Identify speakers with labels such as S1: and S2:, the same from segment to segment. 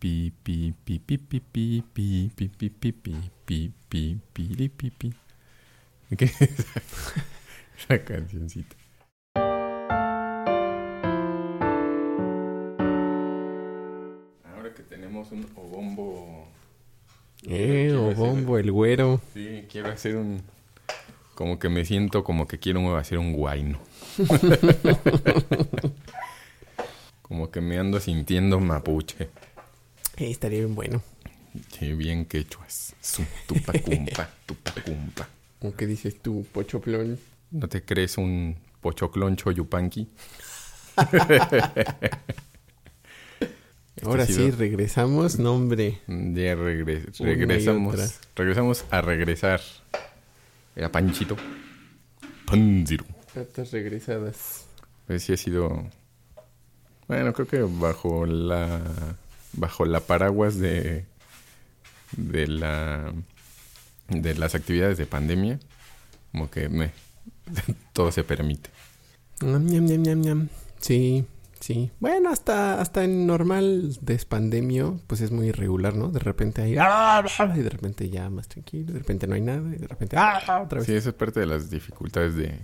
S1: pi pi pi pi pi pi pi pi pi pi pi pi pi pi pi ¿Qué es esa cancioncita? Ahora que tenemos un obombo
S2: Eh, o bombo, el güero.
S1: Sí, quiero hacer un. Como que me siento como que quiero hacer un guayno. como que me ando sintiendo mapuche.
S2: Eh, estaría bien bueno.
S1: Sí, bien quechuas. Tupacumpa, tupacumpa.
S2: ¿Cómo que dices tú, pochoplón?
S1: ¿No te crees un pochocloncho yupanqui?
S2: Ahora sí, regresamos. Nombre.
S1: Ya regre- regresamos. Regresamos a regresar. Era Panchito. Panziro.
S2: Cartas regresadas.
S1: Pues sí ha sido. Bueno, creo que bajo la. Bajo la paraguas de. De la. De las actividades de pandemia. Como que me. Todo se permite.
S2: Sí, sí. Bueno, hasta, hasta en normal despandemio, pues es muy irregular, ¿no? De repente hay... ¡ah! Y de repente ya más tranquilo, de repente no hay nada, y de repente... ¡ah! Otra vez.
S1: Sí, eso es parte de las dificultades de.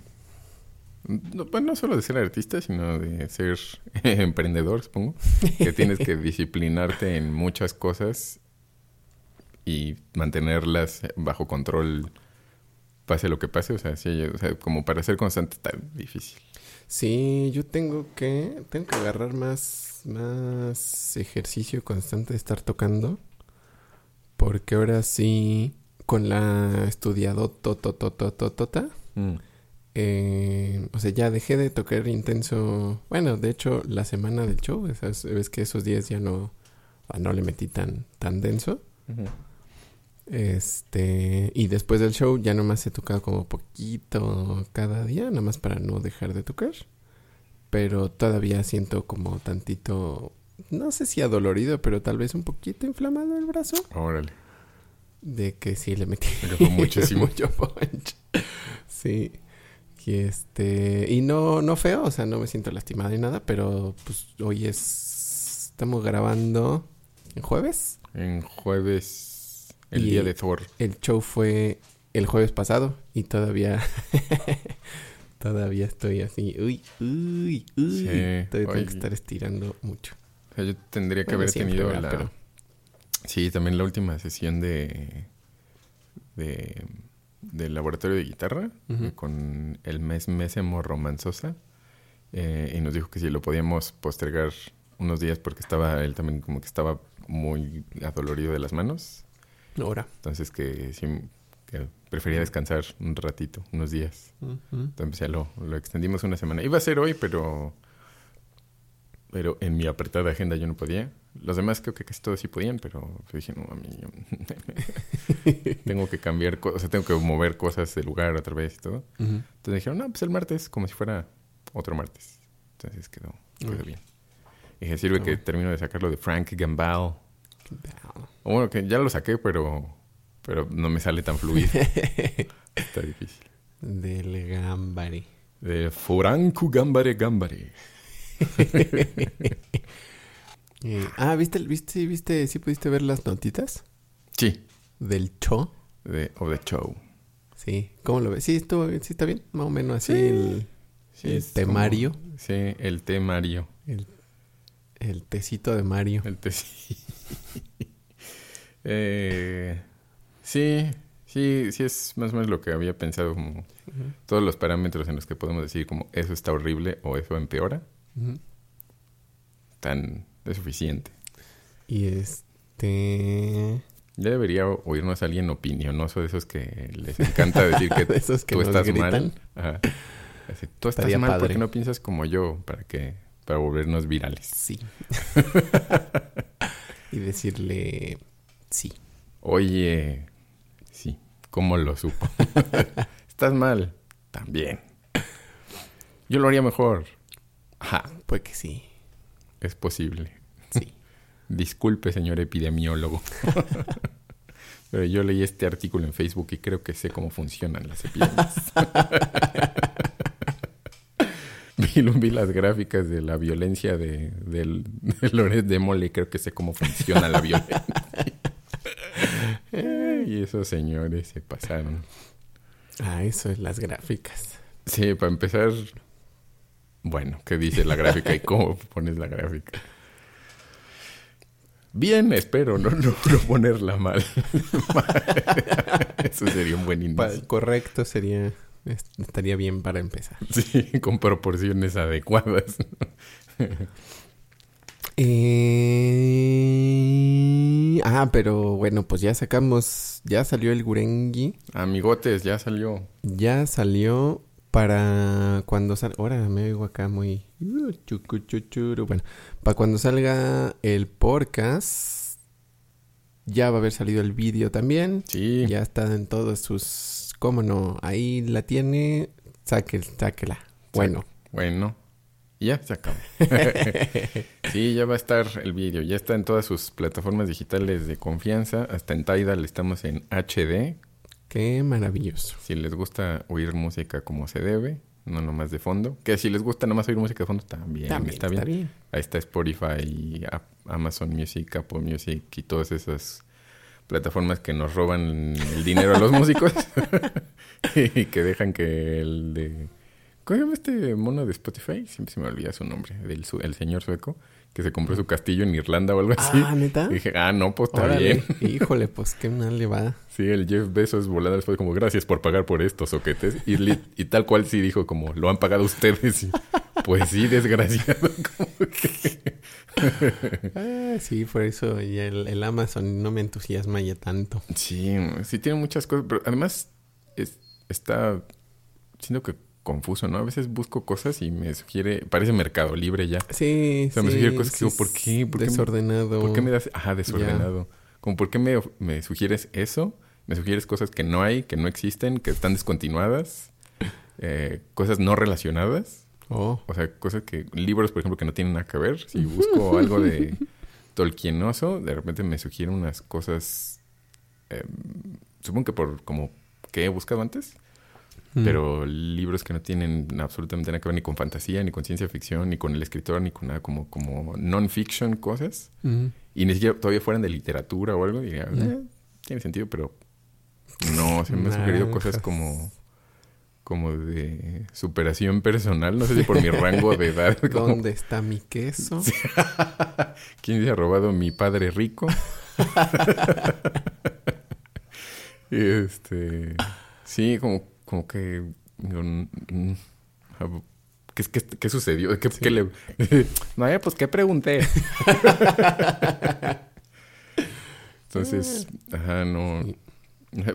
S1: No, pues no solo de ser artista, sino de ser emprendedor, supongo. Que tienes que disciplinarte en muchas cosas y mantenerlas bajo control, pase lo que pase. O sea, sí, o sea, como para ser constante está difícil.
S2: Sí, yo tengo que... Tengo que agarrar más, más ejercicio constante de estar tocando. Porque ahora sí, con la estudiado tototototota... Eh, o sea, ya dejé de tocar intenso. Bueno, de hecho, la semana del show, esas, ves que esos días ya no, no le metí tan, tan denso. Este, y después del show ya nomás he tocado como poquito cada día, nada más para no dejar de tocar. Pero todavía siento como tantito, no sé si adolorido, pero tal vez un poquito inflamado el brazo.
S1: Órale.
S2: De que sí le metí
S1: fue muchísimo.
S2: mucho punch. Sí. Y este. Y no, no feo, o sea, no me siento lastimado ni nada, pero pues hoy es. Estamos grabando en jueves.
S1: En jueves, el
S2: Y-
S1: día de Thor.
S2: El show fue el jueves pasado y todavía. todavía estoy así. Uy, uy, uy.
S1: Sí,
S2: todavía tengo que estar estirando mucho.
S1: O sea, yo tendría que
S2: Bueno,
S1: haber tenido la...
S2: Pero-
S1: Sí, también la última sesión de... de del laboratorio de guitarra
S2: Ujú.
S1: con el mes Mésemo Romanzosa eh, y nos dijo que si lo podíamos postergar unos días porque estaba él también como que estaba muy adolorido de las manos
S2: Ahora.
S1: entonces que sí que prefería descansar un ratito unos días entonces ya lo, lo extendimos una semana iba a ser hoy pero pero en mi apretada agenda yo no podía los demás creo que casi todos sí podían pero dije no a mí yo- tengo que cambiar cosas, o sea, tengo que mover cosas de lugar otra vez y todo.
S2: Ujú.
S1: Entonces dijeron, no, pues el martes, como si fuera otro martes. Entonces quedó, quedó bien. Y dije, sirve
S2: Ah,
S1: que termino de sacarlo de Frank Gambal. O bueno, que ya lo saqué, pero, pero no me sale tan fluido. Está difícil.
S2: Del gambari.
S1: De Franco Gambare Gambare.
S2: Eh, ah, ¿viste, viste, viste, sí pudiste ver las notitas
S1: Sí,
S2: del show?
S1: de O The Show.
S2: Sí, ¿cómo lo ves? Sí, estuvo, sí está bien, más o menos así
S1: Sí.
S2: el,
S1: Sí,
S2: el temario,
S1: como- sí, el temario.
S2: el, el tecito de Mario.
S1: El te- eh, sí, sí, sí es más o menos lo que había pensado, como todos los parámetros en los que podemos decir como eso está horrible o eso empeora, tan es suficiente.
S2: Y este...
S1: Ya debería oírnos alguien opinionoso de esos que les encanta decir que
S2: De esos que
S1: tú estás
S2: gritan.
S1: mal. Ajá. Así, tú estás
S2: Estaría
S1: mal
S2: padre.
S1: porque no piensas como yo para que para volvernos virales.
S2: Sí. y decirle sí.
S1: Oye, sí, ¿cómo lo supo? Estás mal. También. Yo lo haría mejor. Ajá,
S2: Pues que sí.
S1: es posible.
S2: Sí.
S1: Disculpe, señor epidemiólogo. Pero yo leí este artículo en Facebook y creo que sé cómo funcionan las epidemias. vi, vi las gráficas de la violencia de, del, de Loret de Mole y creo que sé cómo funciona la violencia. y esos señores se pasaron.
S2: Ah, eso es las gráficas.
S1: Sí, para empezar, bueno, ¿qué dice la gráfica y cómo pones la gráfica? Bien, espero no, no, ponerla mal. Eso sería un buen inicio.
S2: correcto sería, estaría bien para empezar.
S1: Sí, con proporciones adecuadas.
S2: Eh, ah, pero bueno, pues ya sacamos, ya salió el Gurengi.
S1: Amigotes, ya salió.
S2: Ya salió para cuando salga... Ahora me oigo acá muy... Uh, bueno, para cuando salga el podcast, ya va a haber salido el vídeo también.
S1: Sí.
S2: Ya está en todos sus... ¿Cómo no? Ahí la tiene. Sáquela. sáquela. Bueno.
S1: Bueno. Ya se acabó. sí, ya va a estar el vídeo. Ya está en todas sus plataformas digitales de confianza. Hasta en Tidal estamos en HD.
S2: Qué maravilloso.
S1: Si les gusta oír música como se debe, no nomás de fondo. Que si les gusta nomás oír música de fondo, también, está, bien. Ahí está Spotify, Amazon Music, Apple Music y todas esas plataformas que nos roban el dinero a los músicos y que dejan que el de ¿Cómo se llama este mono de Spotify? Siempre se me olvida su nombre. Del el señor sueco que se compró su castillo en Irlanda o algo así.
S2: Ah, ¿neta?
S1: Y dije, ah, no, pues está bien.
S2: Híjole, pues qué mal le va.
S1: Sí, el Jeff Bezos volando después como, gracias por pagar por estos soquetes. Y, y tal cual sí dijo como, lo han pagado ustedes. Y, pues sí, desgraciado.
S2: ah, sí, por eso y el, el, Amazon no me entusiasma ya tanto.
S1: Sí, sí tiene muchas cosas, pero además es, está... Siento que confuso, ¿no? A veces busco cosas y me sugiere, parece Mercado Libre ya.
S2: Sí,
S1: O sea, me sugiere cosas que digo, ¿por qué? ¿Por
S2: desordenado.
S1: ¿Por qué me das? Ajá, desordenado. Como, ¿por qué me, me, sugieres eso? Me sugieres cosas que no hay, que no existen, que están descontinuadas, eh, cosas no relacionadas.
S2: Oh.
S1: O sea, cosas que, libros, por ejemplo, que no tienen nada que ver. Si busco algo de Tolkienoso, de repente me sugieren unas cosas, eh, supongo que por como que he buscado antes pero libros que no tienen absolutamente nada que ver ni con fantasía, ni con ciencia ficción, ni con el escritor, ni con nada como, como non-fiction cosas. Y ni siquiera todavía fueran de literatura o algo, diría, eh, tiene sentido, pero no, se me han sugerido cosas como como de superación personal, no sé si por mi rango de edad.
S2: ¿Dónde está mi queso?
S1: ¿Quién se ha robado mi padre rico? este, sí, como como que... ¿Qué, qué, qué sucedió? ¿Qué, ¿qué le... no, ya, pues, ¿qué pregunté? Entonces, ajá, no...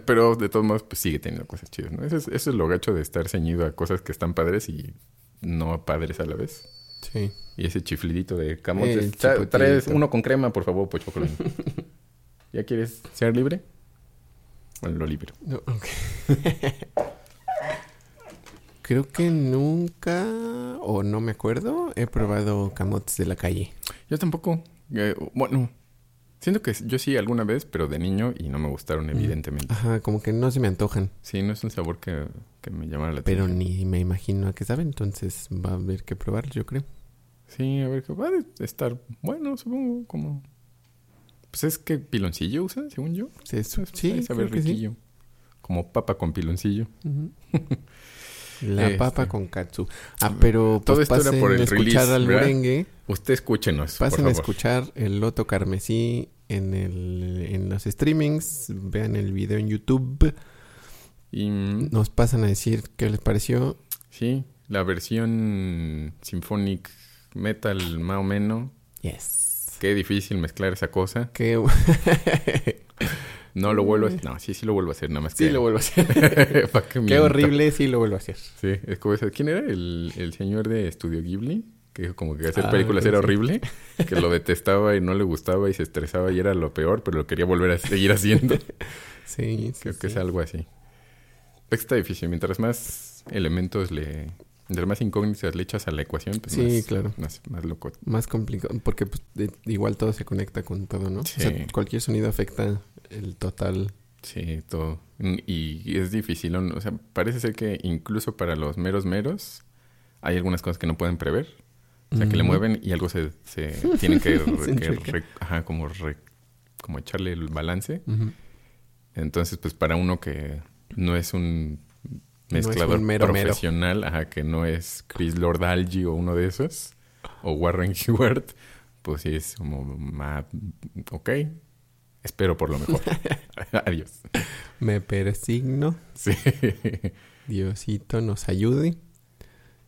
S1: Pero de todos modos, pues sigue teniendo cosas chidas, ¿no? Eso es, eso es lo gacho de estar ceñido a cosas que están padres y no padres a la vez.
S2: Sí.
S1: Y ese chiflidito de camotes. Traes uno con crema, por favor, pues ¿Ya quieres ser libre? Bueno, lo libero.
S2: No, okay. Creo que nunca, o no me acuerdo, he probado camotes de la calle.
S1: Yo tampoco. Eh, bueno, siento que yo sí alguna vez, pero de niño y no me gustaron, evidentemente.
S2: Ajá, como que no se me antojan.
S1: Sí, no es un sabor que, me llama la
S2: atención. Pero ni me imagino a qué saben, entonces va a haber que probar, yo creo.
S1: Sí, a ver, que va a estar bueno, supongo, como... Pues es que piloncillo usan, según yo.
S2: Sí, sí,
S1: saber riquillo. Como papa con piloncillo.
S2: La este. papa con katsu. Ah, pero
S1: todo pues, esto era por el
S2: escuchar al merengue.
S1: Usted escúchenos.
S2: Pasen a escuchar el Loto Carmesí en, el, en los streamings. Vean el video en YouTube.
S1: Y
S2: nos pasan a decir qué les pareció.
S1: Sí, la versión Symphonic Metal más o menos.
S2: Yes.
S1: Qué difícil mezclar esa cosa.
S2: Qué...
S1: No lo vuelvo a hacer. No, sí, sí lo vuelvo a hacer, nada más
S2: Sí lo vuelvo a hacer. Qué horrible, sí lo vuelvo a hacer.
S1: Sí, es como ese. ¿Quién era el, el señor de Estudio Ghibli? Que como que hacer ah, películas era horrible. Que lo detestaba y no le gustaba y se estresaba y era lo peor, pero lo quería volver a seguir haciendo.
S2: sí,
S1: Creo que es algo así. Está difícil. Mientras más elementos le... Más incógnitas le echas a la ecuación, pues
S2: sí,
S1: más,
S2: claro.
S1: más, más loco.
S2: Más complicado, porque pues, igual todo se conecta con todo, ¿no?
S1: Sí.
S2: O sea, cualquier sonido afecta el total.
S1: Sí, todo. Y es difícil, o sea, parece ser que incluso para los meros meros hay algunas cosas que no pueden prever. O sea, que le mueven y algo se, se tienen que, que ajá, como, como echarle el balance. Entonces, pues para uno que no es un mezclador profesional, Ajá, que no es Chris Lord Algie o uno de esos, o Warren Hewart, pues sí es como, ok, espero por lo mejor. Adiós.
S2: Me persigno. Sí. Diosito nos ayude.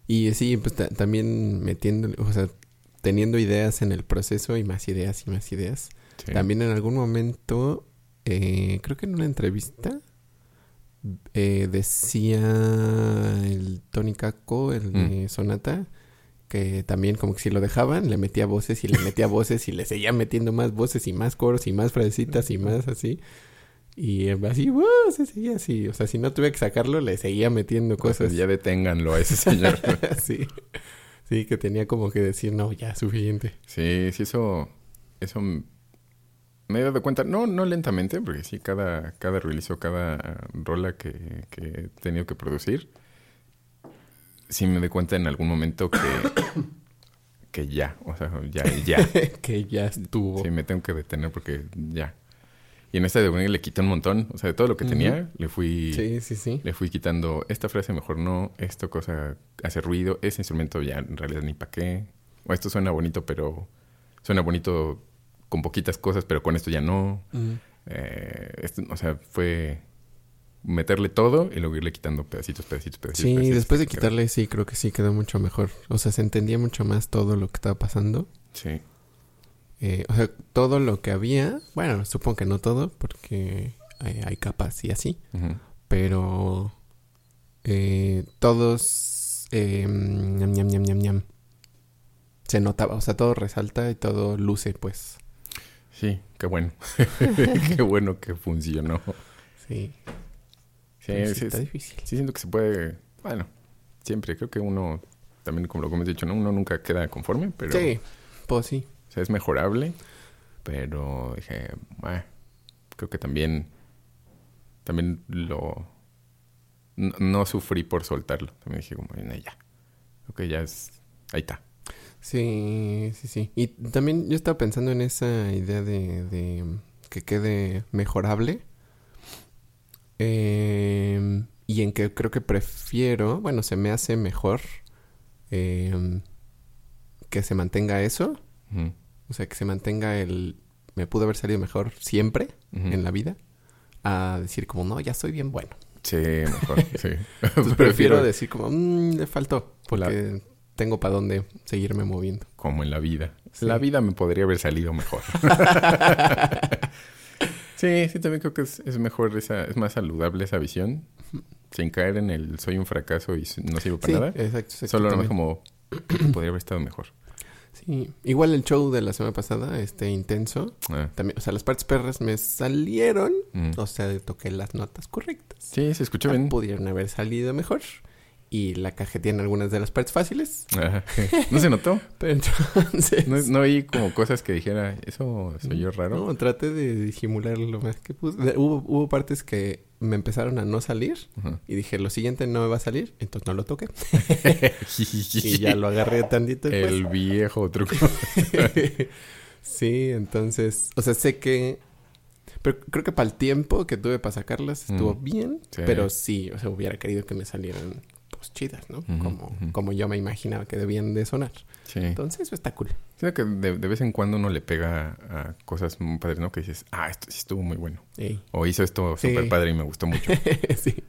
S2: Y sí, pues también metiendo, o sea, teniendo ideas en el proceso y más ideas y más ideas. También en algún momento, eh, creo que en una entrevista, eh, decía el Tony Kako, el de mm. Sonata, que también como que si lo dejaban, le metía voces y le metía voces y le seguía metiendo más voces y más coros y más frasecitas y más así. Y así, se seguía así. O sea, si no tuve que sacarlo, le seguía metiendo pues cosas.
S1: ya deténganlo a ese señor.
S2: sí. Sí, que tenía como que decir, no, ya, suficiente.
S1: Sí, sí, eso... Eso me he dado cuenta, no, no lentamente, porque sí, cada, cada release o cada rola que, que he tenido que producir, sí me doy cuenta en algún momento que, que ya, o sea, ya, ya.
S2: que ya estuvo.
S1: Sí, me tengo que detener porque ya. Y en esta de le quité un montón, o sea, de todo lo que tenía, le fui...
S2: Sí, sí, sí.
S1: Le fui quitando, esta frase mejor no, esto cosa hace ruido, ese instrumento ya en realidad ni para qué. O esto suena bonito, pero suena bonito con poquitas cosas, pero con esto ya no. Eh, o sea, fue meterle todo y luego irle quitando pedacitos, pedacitos, pedacitos.
S2: Sí, después de quitarle, sí, creo que sí quedó mucho mejor. O sea, se entendía mucho más todo lo que estaba pasando.
S1: Sí.
S2: Eh, o sea, todo lo que había, bueno, supongo que no todo, porque hay, capas y así. Pero eh, todos, eh, ñam, ñam, ñam, ñam, se notaba, o sea, todo resalta y todo luce, pues.
S1: Sí, qué bueno. qué bueno que funcionó.
S2: Sí.
S1: Sí, sí, está difícil. Sí, siento que se puede. Bueno, siempre. Creo que uno, también como lo hemos dicho, ¿no? Uno nunca queda conforme, pero.
S2: Sí, pues sí.
S1: O sea, es mejorable. Pero dije, ah, creo que también. También lo. No, sufrí por soltarlo. También dije, como, ya. Creo que ya es. Ahí está.
S2: Sí, sí, sí. Y también yo estaba pensando en esa idea de, de que quede mejorable. Eh, y en que creo que prefiero, bueno, se me hace mejor eh, que se mantenga eso. O sea, que se mantenga el... Me pudo haber salido mejor siempre en la vida. A decir como, no, ya soy bien bueno.
S1: Sí, mejor, sí.
S2: Entonces prefiero decir como, mmm, le faltó. Porque tengo para dónde seguirme moviendo.
S1: Como en la vida. La vida me podría haber salido mejor. sí, sí, también creo que es, mejor esa, es más saludable esa visión. Sin caer en el soy un fracaso y no sirvo para nada.
S2: Exacto,
S1: Solo más como podría haber estado mejor.
S2: Sí, igual el show de la semana pasada, este intenso, ah. también, o sea, las partes perras me salieron, mm. o sea, toqué las notas correctas.
S1: Sí, se escuchó bien.
S2: Pudieron haber salido mejor y la cajeteé en algunas de las partes fáciles.
S1: ¿No se notó?
S2: Pero entonces...
S1: ¿No, no vi como cosas que dijera, eso soy yo raro?
S2: No, traté de disimular lo más que puse. Hubo, hubo partes que me empezaron a no salir y dije, lo siguiente no me va a salir, entonces no lo toqué. y ya lo agarré tantito.
S1: El viejo truco.
S2: sí, entonces, o sea, sé que... Pero creo que para el tiempo que tuve para sacarlas estuvo bien, pero sí, o sea, hubiera querido que me salieran chidas, ¿no? como, como yo me imaginaba que debían de sonar. Sí. Entonces, eso está cool.
S1: Creo que de, vez en cuando uno le pega a cosas muy padres, ¿no? Que dices, ah, esto sí estuvo muy bueno. O hizo esto súper padre y me gustó mucho. sí.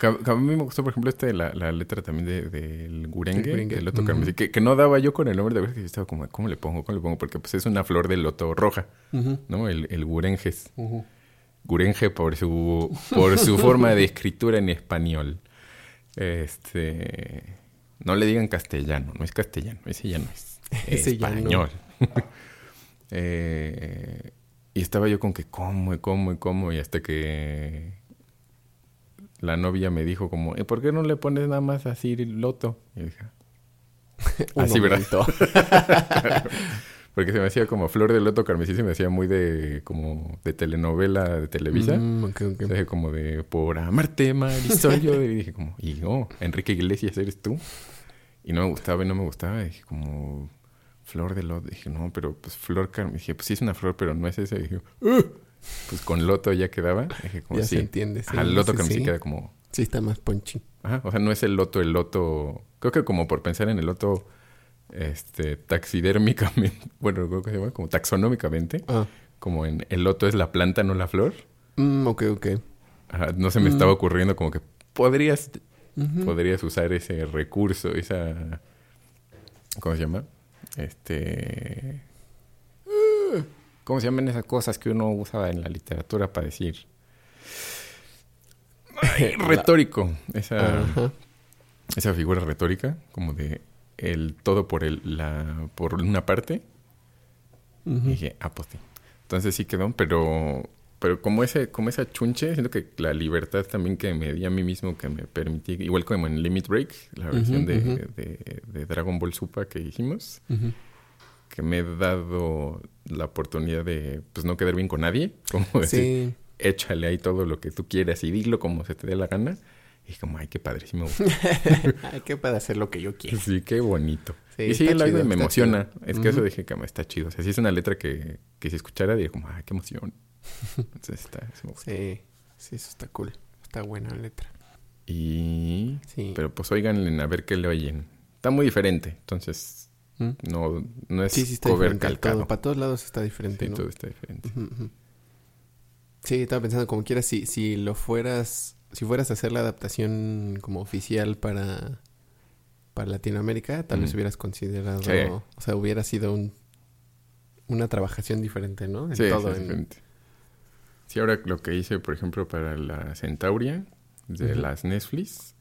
S1: A, mí me gustó, por ejemplo, este, la, la letra también del de, Gurengue, el loto carmesí, que, que, no daba yo con el nombre de verdad que estaba como, ¿cómo le pongo? ¿Cómo le pongo? Porque pues es una flor de loto roja, ¿no? El, el Gurenges. Gurenge por su, por su forma de escritura en español. Este. No le digan castellano, no es castellano, ese ya no es. español. Eh, y estaba yo con que cómo y cómo y cómo, y hasta que la novia me dijo como, ¿y por qué no le pones nada más así loto? Y dije, así, ¿verdad? Porque se me hacía como Flor de Loto Carmesí, se me hacía muy de como de telenovela de Televisa. Mm, como de por amarte, Marisol. yo y dije como, y oh, Enrique Iglesias eres tú. Y no me gustaba y no me gustaba. dije, como flor de loto. Dije, no, pero pues flor carmen. Dije, pues sí es una flor, pero no es esa. dije, pues con loto ya quedaba. Dije, como
S2: ya
S1: sí.
S2: se entiende. Sí,
S1: Al loto
S2: sí,
S1: carmen sí
S2: sí.
S1: queda como.
S2: Sí, está más ponchi.
S1: Ajá, o sea, no es el loto, el loto. Creo que como por pensar en el loto, este, taxidérmicamente, bueno, creo que se llama, como taxonómicamente,
S2: Ah.
S1: como en el loto es la planta, no la flor.
S2: Mm, ok, ok.
S1: Ajá, no se me
S2: Mm.
S1: estaba ocurriendo como que podrías, podrías usar ese recurso, esa, ¿cómo se llama? Este, ¿cómo se llaman esas cosas que uno usa en la literatura para decir? Ay, retórico, esa, esa figura retórica, como de el todo por el, la, por una parte. Y dije, ah, pues sí. Entonces sí quedó, pero, pero como ese, como esa chunche, siento que la libertad también que me di a mí mismo, que me permití, igual como en Limit Break, la versión de, de- de Dragon Ball Super que hicimos,
S2: Ujú.
S1: que me he dado la oportunidad de pues no quedar bien con nadie, como decir, échale ahí todo lo que tú quieras y dilo como se te dé la gana. Y como, ay, qué padrísimo.
S2: Ay, qué para hacer lo que yo quiero.
S1: Sí, qué bonito.
S2: Sí,
S1: y sí, el
S2: chido,
S1: me emociona.
S2: chido.
S1: Es que eso dije que me está chido. O sea, si es una letra que, que si escuchara, diría como, ay, qué emoción. Entonces está, eso me gusta.
S2: Sí, sí, eso está cool. Está buena la letra.
S1: Y...
S2: Sí.
S1: Pero pues oigan a ver qué le oyen. Está muy diferente. Entonces,
S2: ¿Mm?
S1: no, no es
S2: Sí, sí está
S1: cover calcado.
S2: Todo, para todos lados está diferente,
S1: Sí,
S2: ¿no?
S1: todo está diferente.
S2: Sí, estaba pensando como quieras, si, si lo fueras, si fueras a hacer la adaptación como oficial para, para Latinoamérica, tal vez
S1: Ujú.
S2: hubieras considerado,
S1: Sí.
S2: o sea, hubiera sido un, una trabajación diferente, ¿no? En
S1: Sí,
S2: todo,
S1: sí,
S2: en-.
S1: Sí, ahora lo que hice, por ejemplo, para la Centauria de las Netflix,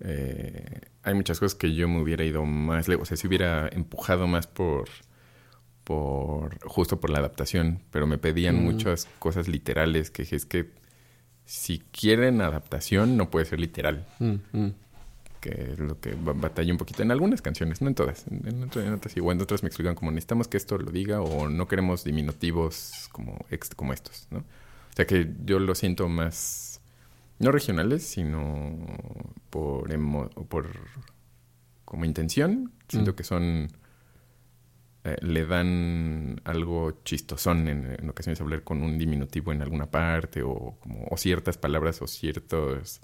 S1: eh, hay muchas cosas que yo me hubiera ido más lejos. O sea, si hubiera empujado más por, por justo por la adaptación, pero me pedían
S2: Mm.
S1: muchas cosas literales que dije, es que si quieren adaptación no puede ser literal,
S2: Mm, mm.
S1: que es lo que ba- batallé un poquito en algunas canciones, no en todas, en, en otras, en otras igual, en otras me explican como necesitamos que esto lo diga o no queremos diminutivos como, ex- como estos, ¿no? O sea que yo lo siento más, no regionales, sino por, emo- por como intención, siento
S2: Mm.
S1: que son, eh, le dan algo chistosón en, en ocasiones hablar con un diminutivo en alguna parte o, como, o ciertas palabras o ciertos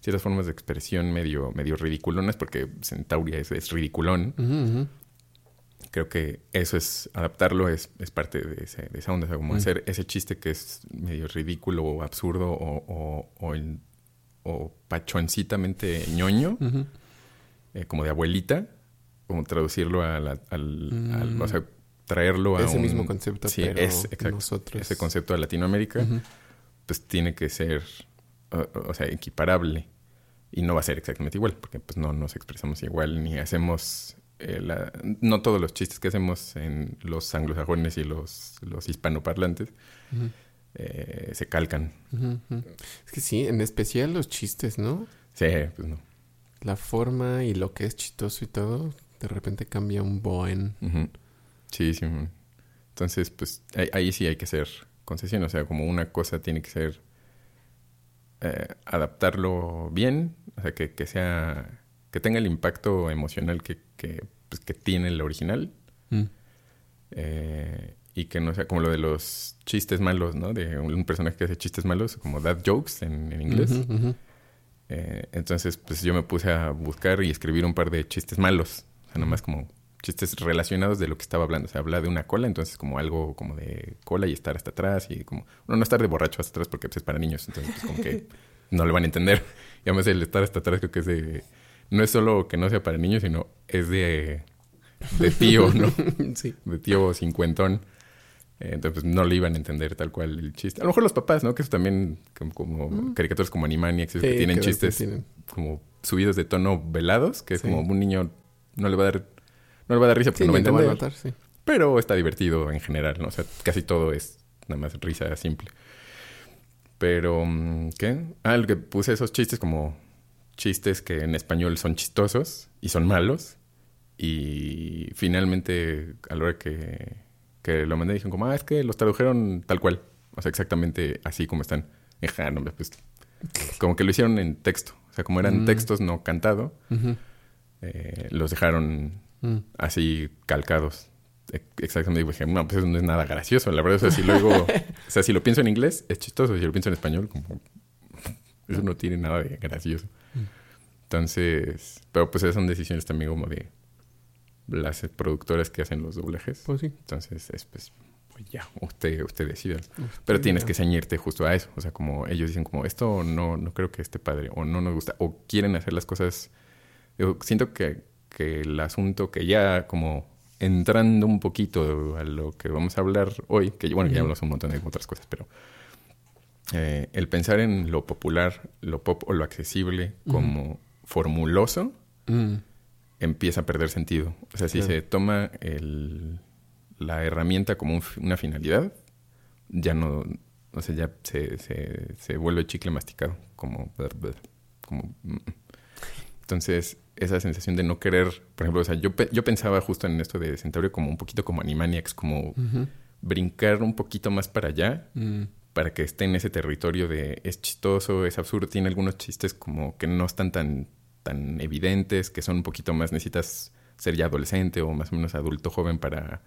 S1: ciertas formas de expresión medio, medio ridiculonas, porque Centauria es, es ridiculón. Creo que eso es, adaptarlo es, es parte de, ese, de esa onda, o sea, como
S2: Mm.
S1: hacer ese chiste que es medio ridículo o absurdo o, o, o, o pachoncitamente ñoño, eh, como de abuelita, como traducirlo a la- al, al-
S2: Mm.
S1: o sea, traerlo a
S2: Ese
S1: un-
S2: mismo concepto,
S1: sí,
S2: pero
S1: es, exacto,
S2: nosotros...
S1: ese concepto de Latinoamérica pues tiene que ser, o, o sea, equiparable. Y no va a ser exactamente igual, porque pues no nos expresamos igual, ni hacemos, eh, la- no todos los chistes que hacemos en los anglosajones y los, los hispanoparlantes eh, se calcan.
S2: Es que sí, en especial los chistes, ¿no?
S1: Sí, pues no.
S2: La forma y lo que es chistoso y todo, de repente cambia un buen.
S1: Ujú. Sí, sí. Entonces, pues ahí, ahí sí hay que hacer concesión. O sea, como una cosa tiene que ser eh, adaptarlo bien, o sea, que, que sea, que tenga el impacto emocional que, que, pues, que tiene el original.
S2: Mm.
S1: eh, y que no sea como lo de los chistes malos, ¿no? De un, personaje que hace chistes malos, como dad jokes en, en inglés. Eh, entonces, pues yo me puse a buscar y escribir un par de chistes malos. O sea, nomás como chistes relacionados de lo que estaba hablando. O sea, habla de una cola, entonces como algo como de cola y estar hasta atrás y como... No, no estar de borracho hasta atrás porque pues, es para niños. Entonces, pues como que no lo van a entender. Y además el estar hasta atrás creo que es de... No es solo que no sea para niños, sino es de... De tío, ¿no?
S2: sí.
S1: de tío cincuentón. Eh, Entonces pues, no le iban a entender tal cual el chiste. A lo mejor los papás, ¿no? Que eso también, como, como caricaturas como Animaniacs.
S2: Sí,
S1: que tienen
S2: que
S1: chistes
S2: tienen.
S1: como subidos de tono velados, que es como un niño no le va a dar, no le va a dar risa porque
S2: Sí,
S1: no va a
S2: te va a
S1: entender.
S2: notar, sí.
S1: Pero está divertido en general, ¿no? O sea, casi todo es nada más risa simple. Pero, mm, ¿qué? Ah, lo que puse esos chistes como chistes que en español son chistosos y son malos. Y finalmente, a la hora que, que lo mandé, dijeron como, ah, es que los tradujeron tal cual. O sea, exactamente así como están. Y, ja, no, pues, como que lo hicieron en texto. O sea, como eran
S2: Mm.
S1: textos no cantado,
S2: Ujú.
S1: Eh, los dejaron
S2: Mm.
S1: así calcados. Exactamente. Y dije, no, pues eso no es nada gracioso. La verdad, o sea, si luego, o sea, si lo pienso en inglés, es chistoso. Si lo pienso en español, como, eso no tiene nada de gracioso.
S2: Mm.
S1: Entonces, pero pues esas son decisiones también como de las productoras que hacen los doblajes.
S2: Pues sí.
S1: Entonces, es pues, pues ya, usted, usted decida. Pero tienes que ceñirte justo a eso. O sea, como ellos dicen como, esto no, no creo que esté padre, o no nos gusta, o quieren hacer las cosas. Digo, siento que, que el asunto que ya como entrando un poquito a lo que vamos a hablar hoy, que bueno, ya hablamos un montón de otras cosas, pero eh, el pensar en lo popular, lo pop o lo accesible como formuloso
S2: Mm.
S1: empieza a perder sentido. O sea, si
S2: Claro.
S1: se toma el, la herramienta como un una finalidad, ya no, o sea, ya se, se, se vuelve chicle masticado, como, como mm. entonces esa sensación de no querer, por ejemplo, o sea, yo, pe- yo pensaba justo en esto de Centaurio como un poquito como Animaniacs, como brincar un poquito más para allá
S2: Mm.
S1: para que esté en ese territorio de es chistoso, es absurdo, tiene algunos chistes como que no están tan, tan evidentes, que son un poquito más, necesitas ser ya adolescente o más o menos adulto joven para,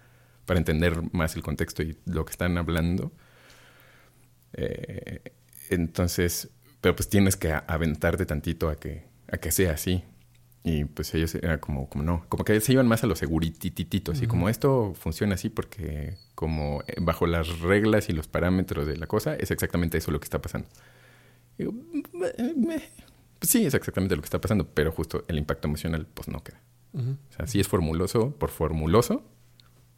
S1: para entender más el contexto y lo que están hablando. Eh, entonces, pero pues tienes que aventarte tantito a que, a que sea así. Y pues ellos era como, como no, como que se iban más a lo segurititito, así
S2: Ujú.
S1: como esto funciona así porque como eh, bajo las reglas y los parámetros de la cosa es exactamente eso lo que está pasando. Y digo, "Me- me- pues sí, es exactamente lo que está pasando, pero justo el impacto emocional pues no queda.
S2: Ujú.
S1: O sea, si es formuloso por formuloso,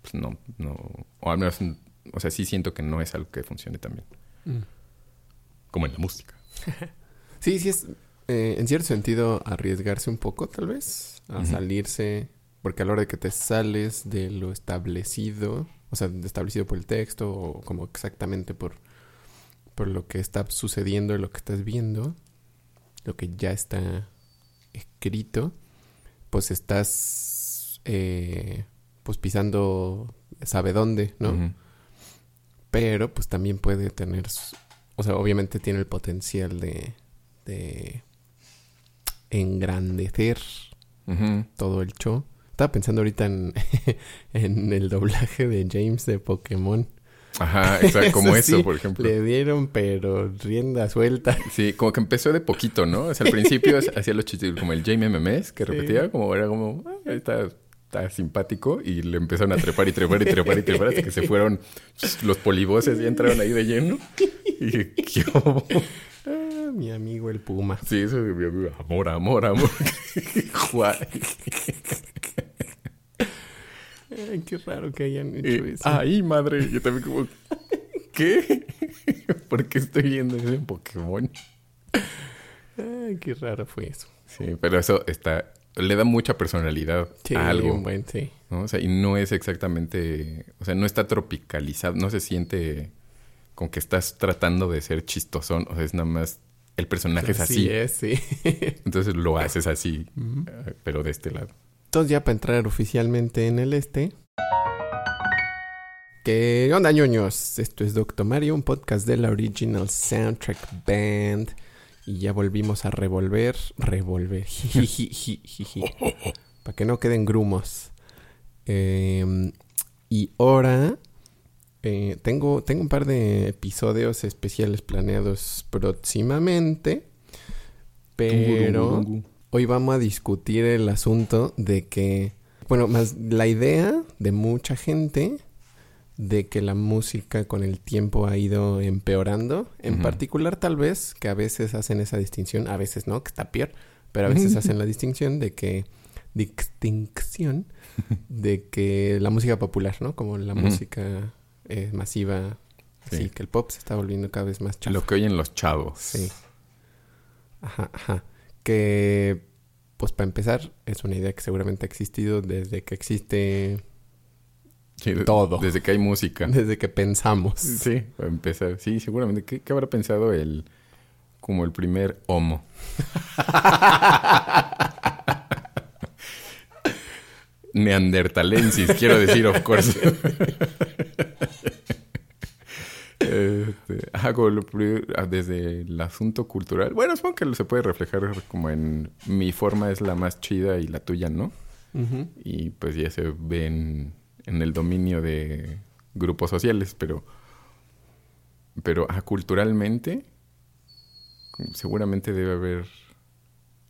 S1: pues no, no, o al menos, o sea, sí siento que no es algo que funcione también,
S2: Mm.
S1: como en la música.
S2: Sí, sí es eh, en cierto sentido arriesgarse un poco tal vez a salirse, porque a la hora de que te sales de lo establecido, o sea, establecido por el texto o como exactamente por, por lo que está sucediendo, lo que estás viendo, lo que ya está escrito, pues estás eh, pues pisando sabe dónde, ¿no? Pero pues también puede tener, o sea, obviamente tiene el potencial de, de engrandecer todo el show. Estaba pensando ahorita en, en el doblaje de James de Pokémon.
S1: Ajá, exacto, como
S2: Eso
S1: por ejemplo.
S2: Le dieron, pero rienda suelta.
S1: Sí, como que empezó de poquito, ¿no? O sea, al principio hacía los chistes como el Jamie MMS, que
S2: Sí.
S1: repetía, como era como, "Ah, está, está simpático, y le empezaron a trepar y trepar y trepar y trepar hasta que se fueron los polivoces y entraron ahí de lleno. Y dije, ¿qué hubo?
S2: Mi amigo el Puma.
S1: Sí, eso de mi amigo, amor, amor, amor.
S2: Ay, qué raro que hayan hecho
S1: Y,
S2: eso.
S1: Ay, madre. Yo también como, ¿qué? ¿Por qué estoy viendo ese Pokémon?
S2: Ay, qué raro fue eso.
S1: Sí, pero eso está... Le da mucha personalidad
S2: Sí,
S1: a algo.
S2: buen, sí.
S1: ¿no? O sea, y no es exactamente... O sea, no está tropicalizado. No se siente con que estás tratando de ser chistosón. O sea, es nada más... El personaje es así.
S2: es, sí.
S1: Entonces lo haces así, eh, pero de este lado.
S2: Entonces ya para entrar oficialmente en el este. ¿Qué onda, ñoños? Esto es Doctor Mario, un podcast de la Original Soundtrack Band. Y ya volvimos a revolver. Revolver. Para que no queden grumos. Eh, y ahora eh, tengo, tengo un par de episodios especiales planeados próximamente. Pero hoy vamos a discutir el asunto de que, bueno, más la idea de mucha gente de que la música con el tiempo ha ido empeorando, en particular tal vez que a veces hacen esa distinción, a veces no, que está peor, pero a veces hacen la distinción de que distinción de que la música popular, ¿no? Como la música eh, masiva,
S1: Sí.
S2: así que el pop se está volviendo cada vez más chafa.
S1: Lo que oyen los chavos.
S2: Sí. Ajá, ajá. Que, pues para empezar, es una idea que seguramente ha existido desde que existe,
S1: Sí,
S2: Todo.
S1: Desde que hay música.
S2: desde que pensamos.
S1: Sí, para empezar. Sí, seguramente. ¿Qué, qué habrá pensado el... Como el primer homo? Neandertalensis, quiero decir, of course. Este, hago lo ah, desde el asunto cultural. Bueno, supongo que se puede reflejar como en mi forma es la más chida y la tuya no. Y pues ya se ve en, en el dominio de grupos sociales, pero, pero ah, culturalmente seguramente debe haber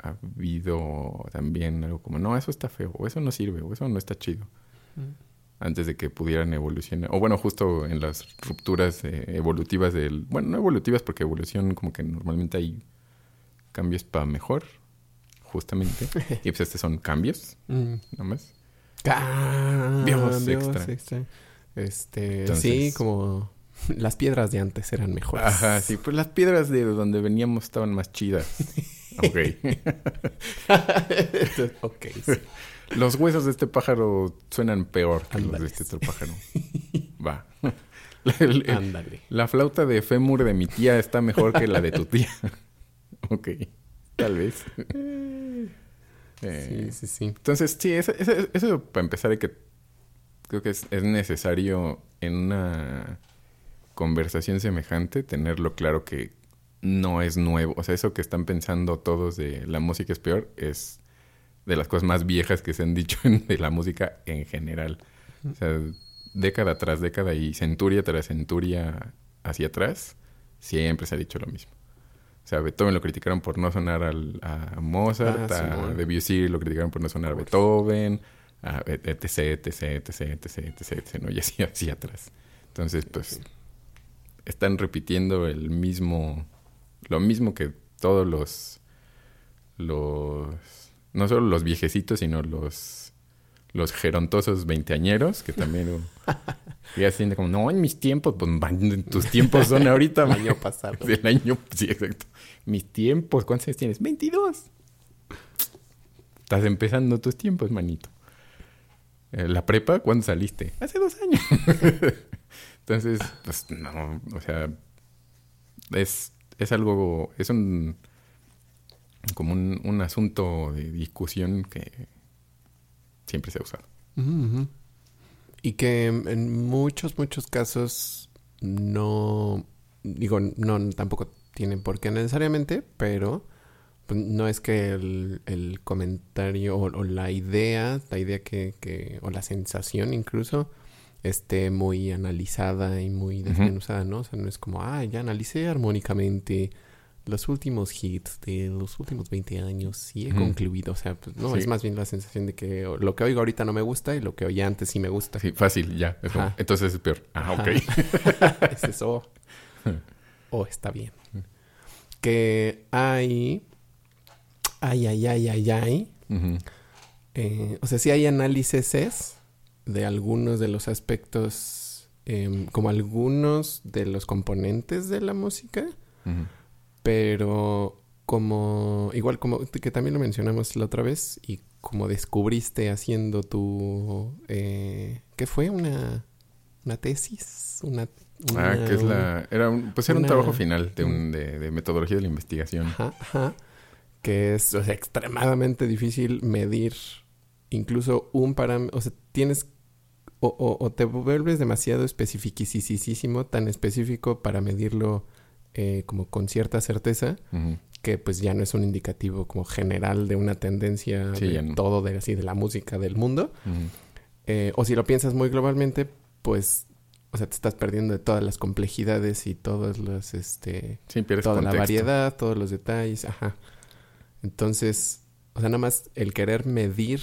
S1: habido también algo como, no, eso está feo, o eso no sirve, o eso no está chido, antes de que pudieran evolucionar. O bueno, justo en las rupturas eh, evolutivas del... Bueno, no evolutivas porque evolución como que normalmente hay cambios para mejor, justamente. y pues estos son cambios,
S2: Mm.
S1: nada más.
S2: Cambios
S1: extra.
S2: Este,
S1: Entonces-
S2: sí, como las piedras de antes eran mejores.
S1: Ajá, sí, pues las piedras de donde veníamos estaban más chidas. Ok.
S2: Entonces, ok, sí.
S1: los huesos de este pájaro suenan peor que los de este otro pájaro. Va. La,
S2: Ándale.
S1: la flauta de fémur de mi tía está mejor que la de tu tía. ok. Tal vez. Eh,
S2: Sí, sí, sí.
S1: Entonces, sí, eso, eso, eso para empezar hay que... Creo que es, es necesario en una conversación semejante tenerlo claro que no es nuevo. O sea, eso que están pensando todos de la música es peor es de las cosas más viejas que se han dicho en- de la música en general. O sea, década tras década y centuria tras centuria hacia atrás, siempre se ha dicho lo mismo. O sea, Beethoven lo criticaron por no sonar al- a Mozart,
S2: Ah,
S1: a. Debussy lo criticaron por no sonar a Beethoven, a etc, etc, etc, etc, etc, etc, ¿no? Y así hacia atrás. Entonces, pues, están repitiendo el mismo, lo mismo que todos los, los, no solo los viejecitos, sino los, los gerontosos veinteañeros, que también uh, ya sienten como, no, en mis tiempos, pues man, tus tiempos son ahorita,
S2: El
S1: man".
S2: año pasado.
S1: Del año, sí, exacto. Mis tiempos, ¿cuántos años tienes? 22. Estás empezando tus tiempos, manito. Eh, ¿La prepa? ¿Cuándo saliste? Hace dos años. Entonces, pues no, o sea, es, es algo, es un, como un, un asunto de discusión que siempre se ha usado.
S2: Y que en muchos, muchos casos no, digo, no, tampoco tienen por qué necesariamente, pero pues, no es que el, el comentario o, o la idea, la idea que, que, o la sensación incluso, esté muy analizada y muy desmenuzada, ¿no? O sea, no es como, ah, ya analicé armónicamente los últimos hits de los últimos 20 años y he concluido. O sea, pues, no,
S1: Sí.
S2: es más bien la sensación de que lo que oigo ahorita no me gusta y lo que oía antes sí me gusta.
S1: Sí, fácil, ya. Es como, entonces es peor. Ah, ok.
S2: es eso. O está bien. Que hay. Ay, ay, ay, ay, ay. Eh, o sea, sí hay análisis de algunos de los aspectos, em, como algunos de los componentes de la música, pero como, igual como que también lo mencionamos la otra vez y como descubriste haciendo tu, eh, ¿qué fue? Una, una tesis, una...
S1: Ah, que es la... Era un, pues era un trabajo final de, un, de, de metodología de la investigación.
S2: Ajá, ajá. Que es o sea, extremadamente difícil medir incluso un parámetro. O sea, tienes. O, o- o te vuelves demasiado especificísimo, tan específico para medirlo eh, como con cierta certeza, que pues ya no es un indicativo como general de una tendencia
S1: Sí,
S2: de
S1: no.
S2: todo, de así, de la música del mundo. Eh, o si lo piensas muy globalmente, pues. O sea, te estás perdiendo de todas las complejidades y todas las, este,
S1: Sí, pierdes
S2: toda la variedad, todos los detalles, ajá. Entonces, o sea, nada más el querer medir,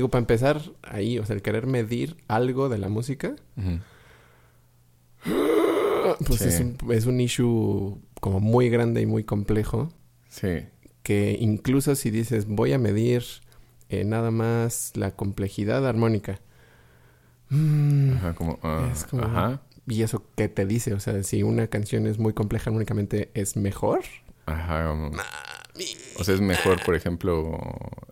S2: digo, para empezar ahí, o sea, el querer medir algo de la música,
S1: Ujú.
S2: pues
S1: Sí.
S2: es, un, es un issue como muy grande y muy complejo,
S1: Sí.
S2: que incluso si dices, voy a medir eh, nada más la complejidad armónica. mm,
S1: Ajá, como... ah,
S2: Es como-
S1: Ajá.
S2: ¿Y eso qué te dice? O sea, si una canción es muy compleja armónicamente, ¿es mejor?
S1: Ajá. como- O sea, es mejor, por ejemplo,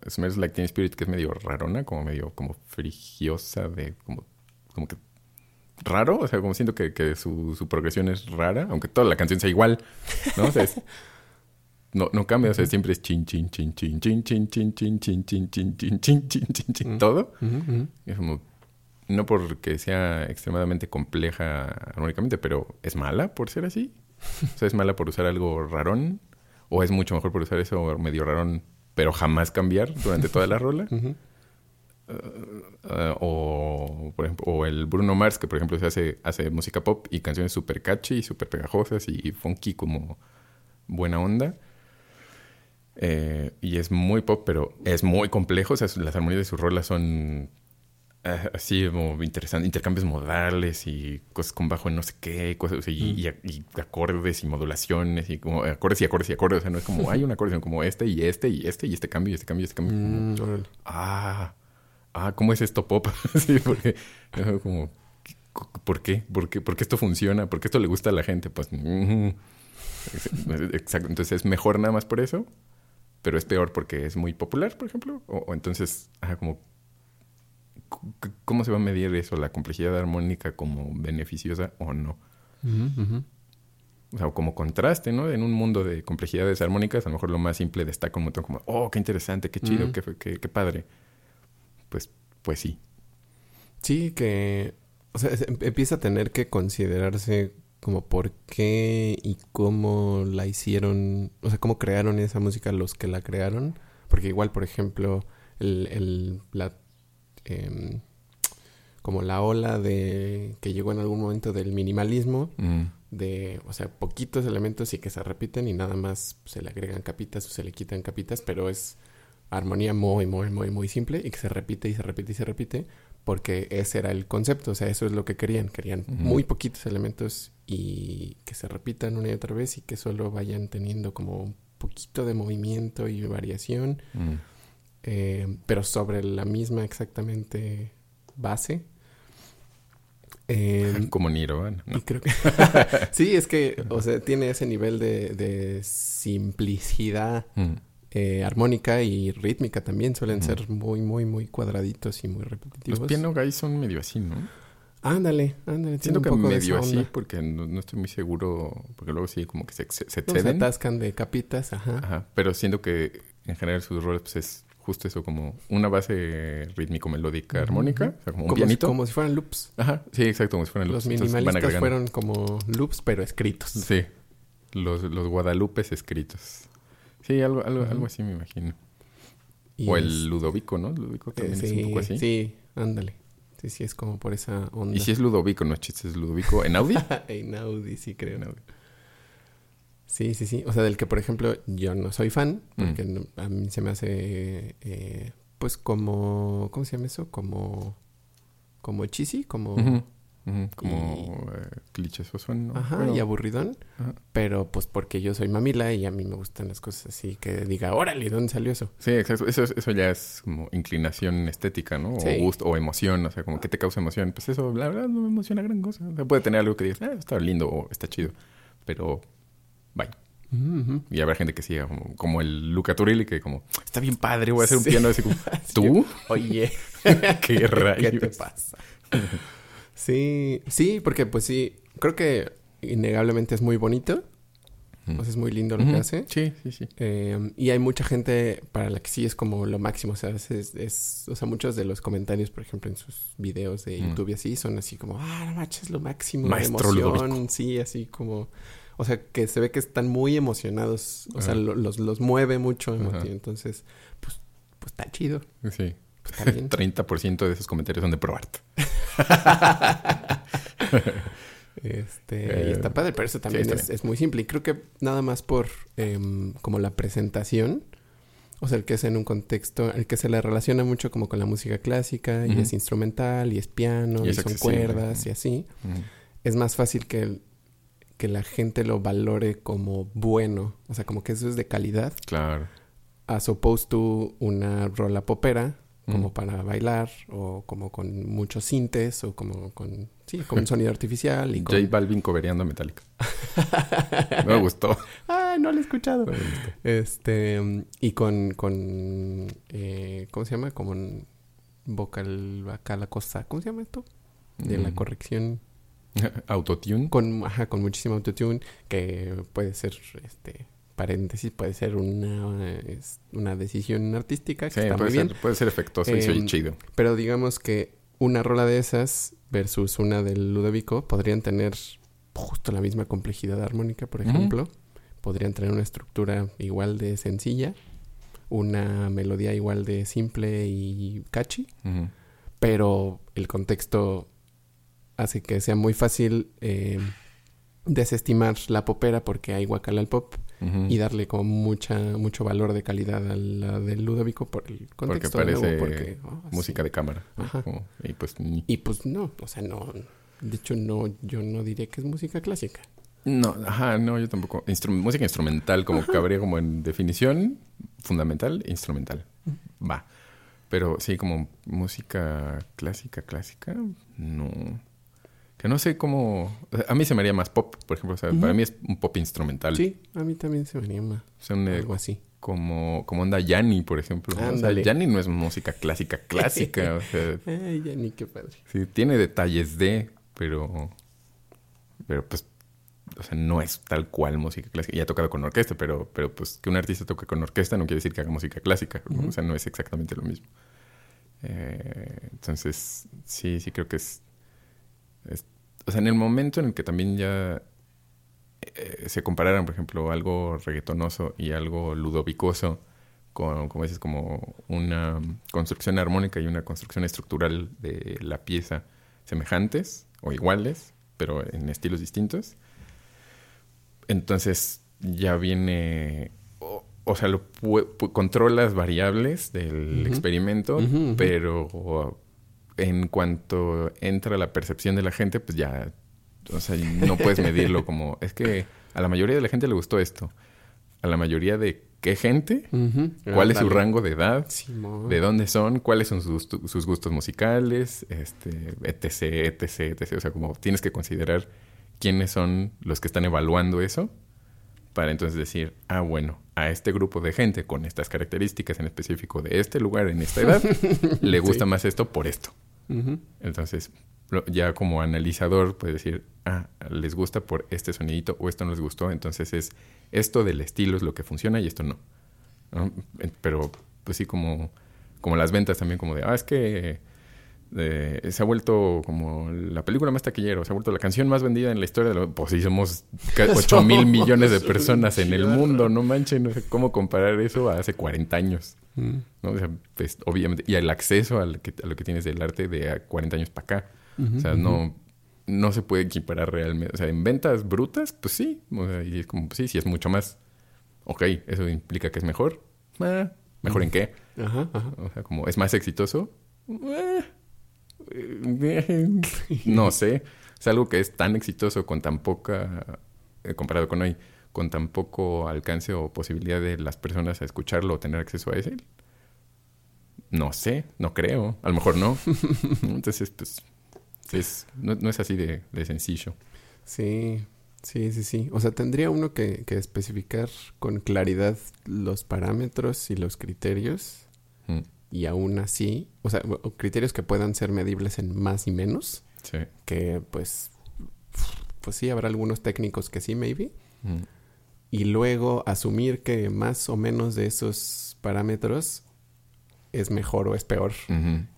S1: Smells Like Teen Spirit, que es medio rarona, como medio como frigiosa, de como, como que raro. O sea, como siento que, que su, su progresión es rara, aunque toda la canción sea igual, ¿no? O sea, es- no, no cambia, o sea, siempre es chin, chin, chin, chin, chin, chin, chin, chin, chin, chin, chin, chin, chin, chin, chin, chin, todo. Es como, no porque sea extremadamente compleja armónicamente, pero es mala por ser así. O sea, es mala por usar algo rarón, o es mucho mejor por usar eso medio rarón, pero jamás cambiar durante toda la rola. Uh, o, por ejemplo, o el Bruno Mars, que por ejemplo se hace, hace música pop y canciones súper catchy, y súper pegajosas y funky como buena onda. Eh, y es muy pop, pero es muy complejo. O sea, las armonías de sus rolas son así como interesantes, intercambios modales y cosas con bajo en no sé qué, cosas y, acordes y modulaciones y como acordes y acordes y acordes. O sea, no es como hay un acorde, sino como este y este y este y este cambio y este cambio y este cambio. Mm, ah, ah, ¿cómo es esto pop? sí, porque como, ¿por qué? ¿por qué? ¿Por qué esto funciona? ¿Por qué esto le gusta a la gente? Pues, exacto. Entonces es mejor nada más por eso, pero es peor porque es muy popular, por ejemplo. O, entonces, ajá, como, ¿cómo se va a medir eso? La complejidad armónica como beneficiosa o no. O sea, como contraste, ¿no? En un mundo de complejidades armónicas, a lo mejor lo más simple destaca un montón como, oh, qué interesante, qué chido, qué, qué, qué padre pues, pues sí.
S2: Sí, que, o sea, em, empieza a tener que considerarse como por qué y cómo la hicieron, o sea, cómo crearon esa música los que la crearon. Porque igual, por ejemplo, el, el la, em, como la ola de que llegó en algún momento del minimalismo, mm. de, o sea, poquitos elementos y que se repiten y nada más se le agregan capitas o se le quitan capitas, pero es armonía muy, muy, muy, muy simple y que se repite y se repite y se repite porque ese era el concepto, o sea, eso es lo que querían, querían muy poquitos elementos y que se repitan una y otra vez y que solo vayan teniendo como un poquito de movimiento y variación, eh, pero sobre la misma exactamente base.
S1: como Nirvana.
S2: ¿no? creo que sí, es que, o sea, tiene ese nivel de, de simplicidad eh, armónica y rítmica también suelen ser muy, muy, muy cuadraditos y muy repetitivos.
S1: Los piano guys son medio así, ¿no?
S2: Ándale, ándale.
S1: Siento que medio así porque no, estoy muy seguro, porque luego sí como que se, se, se,
S2: se atascan de capitas, ajá.
S1: Ajá, pero siento que en general sus roles pues, es justo eso, como una base rítmico-melódica armónica, o sea, como un pianito.
S2: como si fueran loops.
S1: Ajá, sí, exacto, como si fueran
S2: loops. Los minimalistas fueron como loops, pero escritos.
S1: Sí, los, los guadalupes escritos. Sí, algo, algo, algo así me imagino. o el Ludovico, ¿no? Ludovico también es un poco así.
S2: Sí, ándale. Sí, sí, es como por esa onda.
S1: Y si es Ludovico, no es chiste, es Ludovico en Audi.
S2: en Audi, sí, creo. Sí, sí, sí. O sea, del que, por ejemplo, yo no soy fan, porque mm. a mí se me hace, eh, pues, como, ¿cómo se llama eso? Como, como cheesy, como
S1: como y...
S2: ¿no? Ajá, y aburridón. Pero pues porque yo soy mamila y a mí me gustan las cosas así que diga, órale, ¿dónde salió eso?
S1: Sí, exacto. Eso, eso ya es como inclinación estética, ¿no? O gusto, o emoción, o sea, como que te causa emoción. Pues eso, la verdad, no me emociona gran cosa. O sea, puede tener algo que digas, ah, está lindo o está chido. Pero, bye. Y habrá gente que siga como, el Luca Turilli que como, está bien padre, voy a hacer un piano así como, ¿tú?
S2: Oye,
S1: ¿qué rayos?
S2: ¿Qué te pasa? Sí, sí, porque pues sí, creo que innegablemente es muy bonito. O sea, es muy lindo lo que hace.
S1: Sí, sí, sí.
S2: Em, y hay mucha gente para la que sí es como lo máximo. O sea, es, o sea, muchos de los comentarios, por ejemplo, en sus videos de YouTube y así, son así como, ah, no manches, lo máximo.
S1: Maestro
S2: emoción. Sí, así como. O sea, que se ve que están muy emocionados. O sea, los, los mueve mucho. Entonces, pues, pues está chido.
S1: Sí. 30% de esos comentarios son de ProArt.
S2: este, y está padre, pero eso también es, muy simple. Y creo que nada más por em, como la presentación, o sea, el que es en un contexto, el que se le relaciona mucho como con la música clásica, y es instrumental, y es piano, y, son cuerdas, y así, es más fácil que, que la gente lo valore como bueno. O sea, como que eso es de calidad.
S1: Claro.
S2: As opposed to una rola popera como para bailar o como con muchos sintes o como con sí con un sonido artificial y
S1: con... J Balvin cobereando Metallica me gustó
S2: ay no lo he escuchado este y con con eh, cómo se llama como un vocal acá la cosa cómo se llama esto de la mm. corrección
S1: autotune
S2: con ajá con muchísimo autotune que puede ser este paréntesis, puede ser una, una decisión artística que está
S1: puede
S2: muy
S1: ser,
S2: bien.
S1: Puede ser efectuoso y em, chido.
S2: Pero digamos que una rola de esas versus una del Ludovico podrían tener justo la misma complejidad armónica, por ejemplo. Podrían tener una estructura igual de sencilla, una melodía igual de simple y catchy, pero el contexto hace que sea muy fácil eh, desestimar la popera porque hay guacala al pop y darle como mucha mucho valor de calidad a la del Ludovico por el
S1: Porque
S2: contexto. nuevo,
S1: parece
S2: porque, oh,
S1: música de cámara.
S2: Ajá.
S1: Y pues ni-
S2: Y pues no, o sea, no. De hecho, no, yo no diría que es música clásica.
S1: No, ajá, no, yo tampoco. Instru- música instrumental, como cabría como en definición fundamental, instrumental. Va. Pero sí, como música clásica, clásica, no. Que no sé cómo. a mí se me haría más pop, por ejemplo. O sea, para mí es un pop instrumental.
S2: Sí, a mí también se me anima
S1: O sea, un, eh,
S2: algo así.
S1: como, como onda Yanni, por ejemplo. ¿no? O sea,
S2: Ándale.
S1: Yanni no es música clásica, clásica. o sea,
S2: Ay, ya ni qué padre.
S1: Sí, tiene detalles de, pero. Pero pues. O sea, no es tal cual música clásica. Y ha tocado con orquesta, pero, pero pues que un artista toque con orquesta no quiere decir que haga música clásica. O sea, no es exactamente lo mismo. Eh, entonces, sí, sí creo que es, es- O sea, en el momento en el que también ya eh, se compararan, por ejemplo, algo reggaetonoso y algo ludovicoso con, como dices, como una construcción armónica y una construcción estructural de la pieza semejantes o iguales, pero en estilos distintos. Entonces ya viene, o, o sea, lo controlas variables del experimento, pero en cuanto entra la percepción de la gente, pues ya, o sea, no puedes medirlo como, es que a la mayoría de la gente le gustó esto. A la mayoría de qué gente, cuál es su rango de edad,
S2: Simón.
S1: de dónde son, cuáles son sus, sus gustos musicales, este, etc, etc, etc. O sea, como tienes que considerar quiénes son los que están evaluando eso para entonces decir, ah, bueno, a este grupo de gente con estas características en específico de este lugar, en esta edad, le gusta
S2: Sí.
S1: más esto por esto. Entonces, ya como analizador puedes decir, ah, les gusta por este sonidito o esto no les gustó, entonces es esto del estilo es lo que funciona y esto no. ¿no? Pero, pues sí, como, como las ventas también, como de, ah, es que eh, se ha vuelto como la película más taquillera, o se ha vuelto la canción más vendida en la historia de lo... Pues sí, somos 8 mil millones de personas en el mundo, no manchen, no sé cómo comparar eso a hace 40 años.
S2: Mm.
S1: ¿no? O sea, pues, obviamente, y el acceso al que- a lo que tienes del arte de a 40 años para acá. O sea, no, no se puede equiparar realmente. O sea, en ventas brutas, pues sí. O sea, y es como, pues sí, si es mucho más. Ok, eso implica que es mejor. Ah, ¿Mejor en qué?
S2: Ajá, ajá.
S1: O sea, como, ¿es más exitoso? Eh, eh, no sé. Es algo que es tan exitoso con tan poca, eh, comparado con hoy, con tan poco alcance o posibilidad de las personas a escucharlo o tener acceso a ese. No sé, no creo. A lo mejor no. Entonces, pues, es, no, no es así de, de sencillo.
S2: Sí, sí, sí, sí. O sea, tendría uno que, que especificar con claridad los parámetros y los criterios.
S1: Mm,
S2: Y aún así, o sea, criterios que puedan ser medibles en más y menos.
S1: Sí.
S2: Que pues, pues sí, habrá algunos técnicos que sí, maybe.
S1: Mm,
S2: Y luego asumir que más o menos de esos parámetros es mejor o es peor.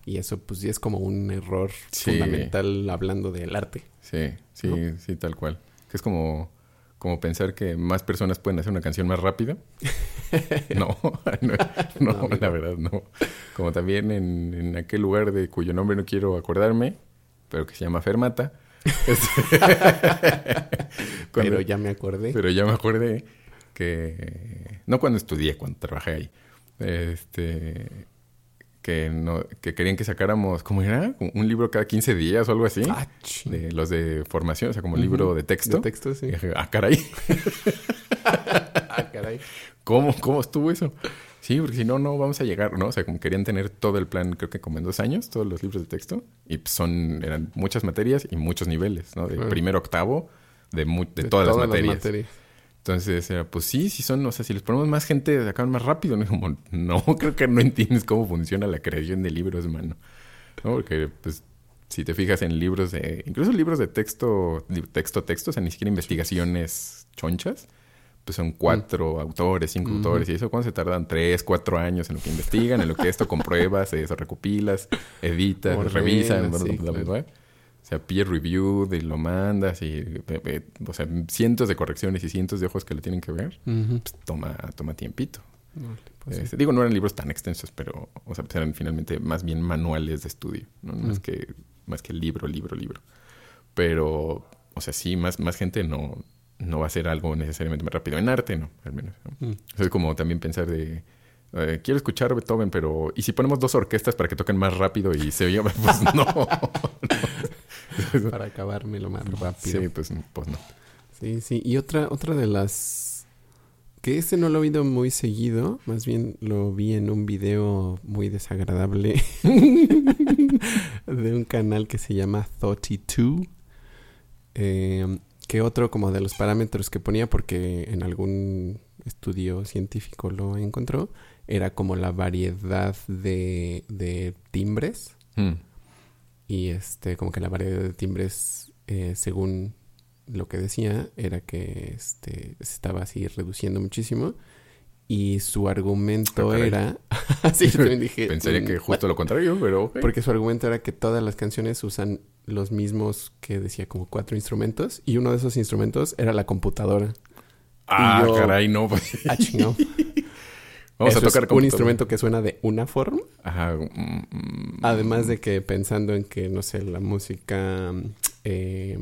S2: Y eso pues sí es como un error
S1: Sí.
S2: fundamental hablando del arte.
S1: Sí, sí,
S2: ¿No?
S1: sí, tal cual. Que es como, como pensar que más personas pueden hacer una canción más rápido. No, no, no,
S2: No, amigo.
S1: la verdad no. Como también en, en aquel lugar de cuyo nombre no quiero acordarme, pero que se llama Fermata. Cuando-
S2: Pero ya me acordé.
S1: pero ya me acordé que... No cuando estudié, cuando trabajé ahí. Este... Que, no, que querían que sacáramos, ¿cómo era? Un libro cada 15 días o algo así.
S2: Ah,
S1: de los de formación, o sea, como
S2: Ujú.
S1: libro de texto.
S2: De texto, sí.
S1: Ah, caray,
S2: ah, caray.
S1: ¿cómo, ¿cómo estuvo eso? Sí, porque si no, no vamos a llegar, ¿no? O sea, como querían tener todo el plan, creo que como en dos años, todos los libros de texto. Y pues, son, eran muchas materias y muchos niveles, ¿no? De
S2: Claro.
S1: a octavo, de, mu- de, todas, las materias. Entonces era, pues sí, si son, o sea, si les ponemos más gente, acaban más rápido. ¿no? Como, no, creo que no entiendes cómo funciona la creación de libros, mano. ¿No? Porque, pues, si te fijas en libros de, incluso libros de texto, texto, texto, o sea, ni siquiera investigaciones chonchas, pues son cuatro autores, cinco autores, y eso cuando se tardan tres, cuatro años en lo que investigan, en lo que esto compruebas, eso recopilas, editas, revisas, O sea, peer review, de lo mandas y, o sea, cientos de correcciones y cientos de ojos que le tienen que ver, pues toma, toma tiempito. Pues este, digo, no eran libros tan extensos, pero, o sea, eran finalmente más bien manuales de estudio, ¿no? Más que, más que libro, libro, libro. Pero, o sea, sí, más, más gente no, no va a ser algo necesariamente más rápido. En arte, no, al menos. Mm. es como también pensar de... Eh, quiero escuchar Beethoven, pero... ¿Y si ponemos dos orquestas para que toquen más rápido y se oiga? Pues no.
S2: para acabármelo más rápido.
S1: Sí, pues, pues no.
S2: Sí, sí. Y otra, otra de las... Que este no lo he oído muy seguido. Más bien lo vi en un video muy desagradable. de un canal que se llama Thoughty2. Eh, que otro como de los parámetros que ponía, porque en algún estudio científico lo encontró, era como la variedad de, de timbres. Mm. Y este, como que la variedad de timbres, eh, según lo que decía, era que este, se estaba así reduciendo muchísimo. Y su argumento ah, era.
S1: sí, yo también dije. Pensaría que justo lo contrario, pero.
S2: Porque su argumento era que todas las canciones usan los mismos que decía como cuatro instrumentos. Y uno de esos instrumentos era la computadora.
S1: Ah, caray, no.
S2: Ah, chingón. Vamos a tocar es un instrumento que suena de una forma.
S1: Ajá. Mm,
S2: mm, Además de que pensando en que, no sé, la música. Eh,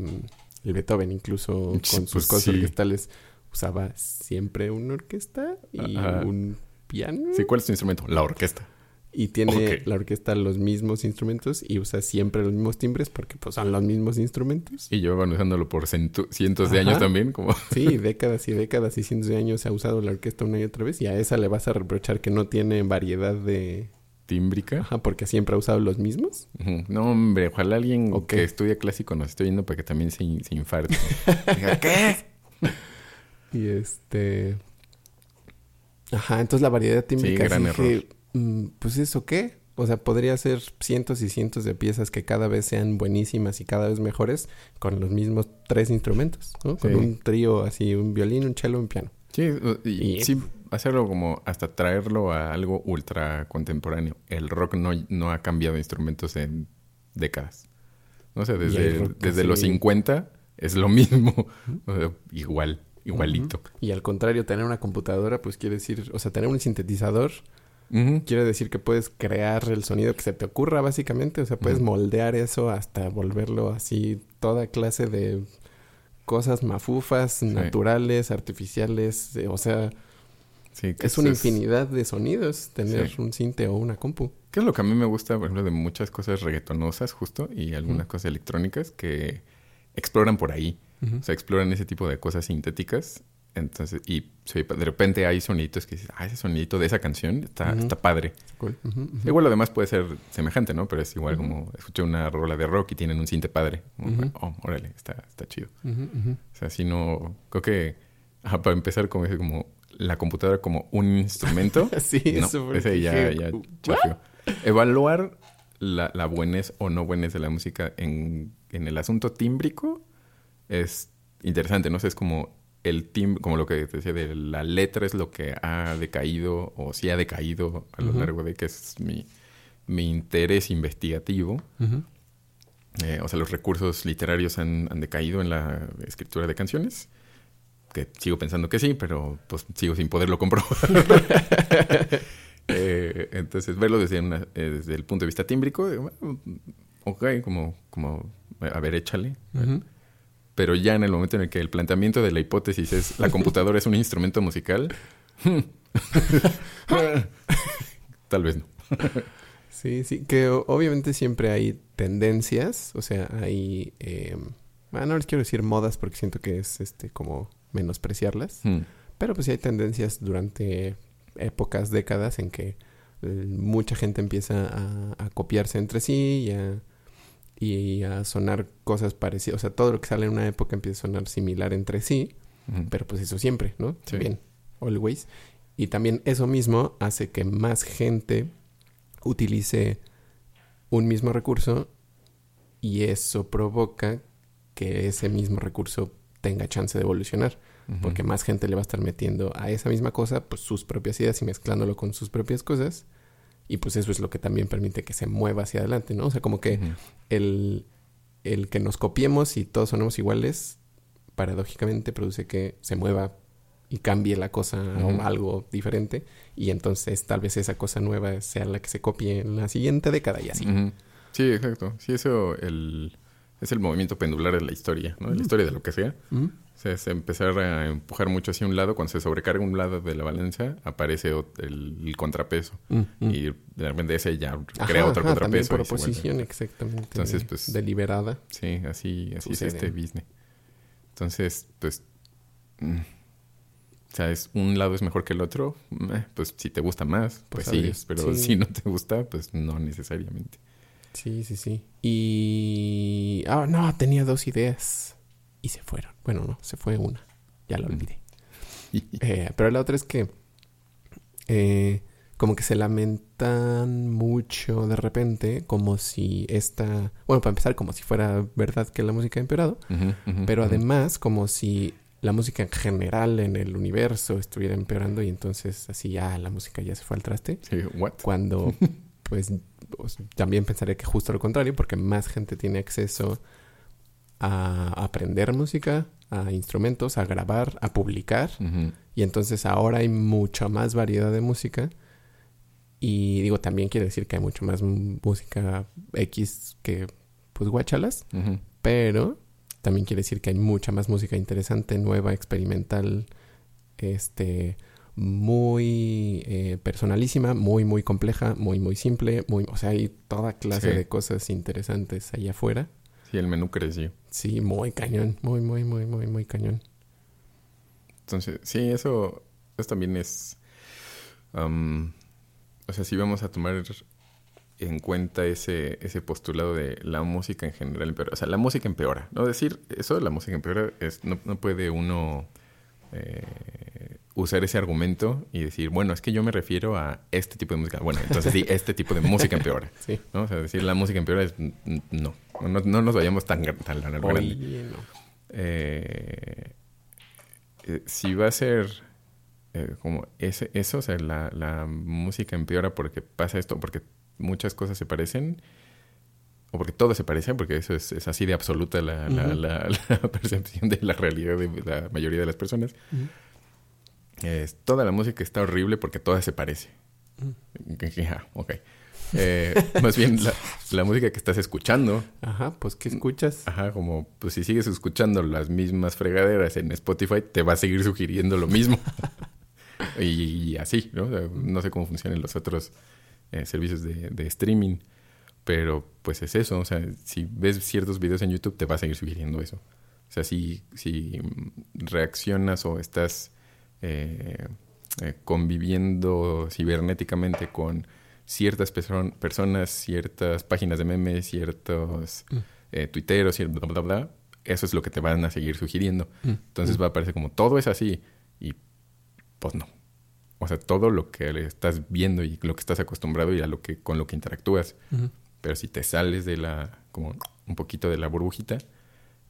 S2: el Beethoven, incluso con sus pues cosas orquestales usaba siempre una orquesta y un piano.
S1: Sí, ¿cuál es tu instrumento? La orquesta.
S2: Y tiene la orquesta los mismos instrumentos y usa siempre los mismos timbres porque pues son los mismos instrumentos.
S1: Y llevan usándolo por cientos de años también, como...
S2: Sí, décadas y décadas y cientos de años se ha usado la orquesta una y otra vez y a esa le vas a reprochar que no tiene variedad de...
S1: Tímbrica.
S2: Ajá, porque siempre ha usado los mismos.
S1: No, hombre, ojalá alguien que estudia clásico nos esté viendo para que también se, se infarte. ¿qué?
S2: Y este. Ajá, entonces la variedad tímbrica.
S1: Sí, gran error.
S2: Mm, pues eso qué? O sea, podría ser cientos y cientos de piezas que cada vez sean buenísimas y cada vez mejores con los mismos tres instrumentos, ¿no? Con un trío así, un violín, un cello, un piano.
S1: Sí, y, sí, hacerlo como hasta traerlo a algo ultra contemporáneo. El rock no, no ha cambiado instrumentos en décadas. No sé, desde, desde los 50 es lo mismo, igual igualito.
S2: Y al contrario, tener una computadora, pues quiere decir, o sea, tener un sintetizador, quiere decir que puedes crear el sonido que se te ocurra, básicamente. O sea, puedes moldear eso hasta volverlo así, toda clase de cosas mafufas, naturales, artificiales, o sea... es una infinidad de sonidos tener un cinte o una compu.
S1: ¿Qué es lo que a mí me gusta, por ejemplo, de muchas cosas reggaetonosas justo y algunas cosas electrónicas que exploran por ahí? O sea, exploran ese tipo de cosas sintéticas. Entonces, y de repente hay soniditos que dices, ah, ese sonidito de esa canción está, está padre. Igual lo demás puede ser semejante, ¿no? Pero es igual como escuché una rola de rock y tienen un cinte padre. oh, órale, está, está chido. O sea, si no, creo que para empezar como, como la computadora como un instrumento.
S2: sí,
S1: eso ese ya, ya Evaluar la, la buenez o no buenez de la música en, en el asunto tímbrico es interesante, ¿no? es como el team, como lo que te decía de la letra es lo que ha decaído o sí ha decaído a lo largo de que es mi, mi interés investigativo. Eh, o sea, los recursos literarios han, decaído en la escritura de canciones. Que sigo pensando que sí, pero pues sigo sin poderlo comprobar. Eh, entonces, verlo desde, una, eh, desde el punto de vista tímbrico, ok, como, como, a ver, échale pero ya en el momento en el que el planteamiento de la hipótesis es la computadora es un instrumento musical, tal vez no.
S2: sí, sí, que obviamente siempre hay tendencias, o sea, hay, eh, bueno, no les quiero decir modas porque siento que es este como menospreciarlas, hmm. pero pues sí hay tendencias durante épocas, décadas en que eh, mucha gente empieza a, a copiarse entre sí y a y a sonar cosas parecidas. O sea, todo lo que sale en una época empieza a sonar similar entre sí, pero pues eso siempre, ¿no? Sí. Bien, always. Y también eso mismo hace que más gente utilice un mismo recurso y eso provoca que ese mismo recurso tenga chance de evolucionar. Porque más gente le va a estar metiendo a esa misma cosa, pues sus propias ideas y mezclándolo con sus propias cosas. Y pues eso es lo que también permite que se mueva hacia adelante, ¿no? O sea, como que el, el que nos copiemos y todos sonemos iguales, paradójicamente produce que se mueva y cambie la cosa a algo diferente. Y entonces tal vez esa cosa nueva sea la que se copie en la siguiente década y así.
S1: Sí, exacto. Sí, eso el, es el movimiento pendular de la historia, ¿no? De la historia de lo que sea. Sea, es empezar a empujar mucho hacia un lado. Cuando se sobrecarga un lado de la balanza, aparece el, el contrapeso.
S2: Mm, mm.
S1: Y de repente ese ya
S2: Ajá,
S1: crea otro
S2: ajá,
S1: contrapeso.
S2: por oposición, exactamente.
S1: Entonces, pues-
S2: Deliberada.
S1: Sí, así, así es este business. Entonces, pues... mm, o sea, es, un lado es mejor que el otro. eh, Pues si te gusta más, pues,
S2: Pues,
S1: sí. Pero
S2: Sí.
S1: si no te gusta, pues no necesariamente.
S2: Sí, sí, sí. Y... Ah, no, tenía dos ideas. Y se fueron. Bueno, no, se fue una. Ya la olvidé. Eh, pero la otra es que... eh, como que se lamentan mucho de repente, como si esta... Bueno, para empezar, como si fuera verdad que la música ha empeorado. Pero además, como si la música en general en el universo estuviera empeorando y entonces así ya la música ya se fue al traste.
S1: Sí, what?
S2: Cuando, pues, pues, también pensaría que justo lo contrario, porque más gente tiene acceso a aprender música, a instrumentos, a grabar, a publicar. Y entonces ahora hay mucha más variedad de música. Y digo, también quiere decir que hay mucho más música X que, pues, guachalas. Pero también quiere decir que hay mucha más música interesante, nueva, experimental, este, muy eh, personalísima, muy, muy compleja, muy, muy simple, muy, o sea, hay toda clase
S1: Sí.
S2: de cosas interesantes allá afuera.
S1: Sí, el menú creció.
S2: Sí, muy cañón, muy, muy, muy, muy, muy cañón.
S1: Entonces, sí, eso, eso también es... am, o sea, si vamos a tomar en cuenta ese, ese postulado de la música en general empeora. O sea, la música empeora. No decir eso la música empeora es... No, no puede uno eh, usar ese argumento y decir, bueno, es que yo me refiero a este tipo de música. Bueno, entonces sí, este tipo de música empeora.
S2: Sí.
S1: ¿no? O sea, decir la música empeora es... n- No, no, no nos vayamos tan, tan grande.
S2: Oye, no.
S1: Eh, eh, si va a ser eh, como ese, eso, o sea, la, la música empeora porque pasa esto, porque muchas cosas se parecen, o porque todo se parece, porque eso es, es así de absoluta la, la-
S2: Ujú.
S1: la- la percepción de la realidad de la mayoría de las personas. Es, toda la música está horrible porque toda se parece. Ah, ok. Eh, más bien, la, la música que estás escuchando
S2: Ajá, pues, ¿qué escuchas?
S1: Ajá, como pues si sigues escuchando las mismas fregaderas en Spotify, te va a seguir sugiriendo lo mismo. y, y así, ¿no? O sea, no sé cómo funcionan los otros eh, servicios de, de streaming, pero pues es eso. O sea, si ves ciertos videos en YouTube, te va a seguir sugiriendo eso. O sea, si, si mm, reaccionas o estás eh, eh, conviviendo cibernéticamente con ciertas perso- personas, ciertas páginas de memes, ciertos
S2: Mm.
S1: eh, tuiteros, cierto bla, bla, bla, eso es lo que te van a seguir sugiriendo.
S2: Mm,
S1: Entonces
S2: mm.
S1: va a parecer como todo es así y pues no. O sea, todo lo que estás viendo y lo que estás acostumbrado y a lo que con lo que interactúas. Pero si te sales de la como un poquito de la burbujita,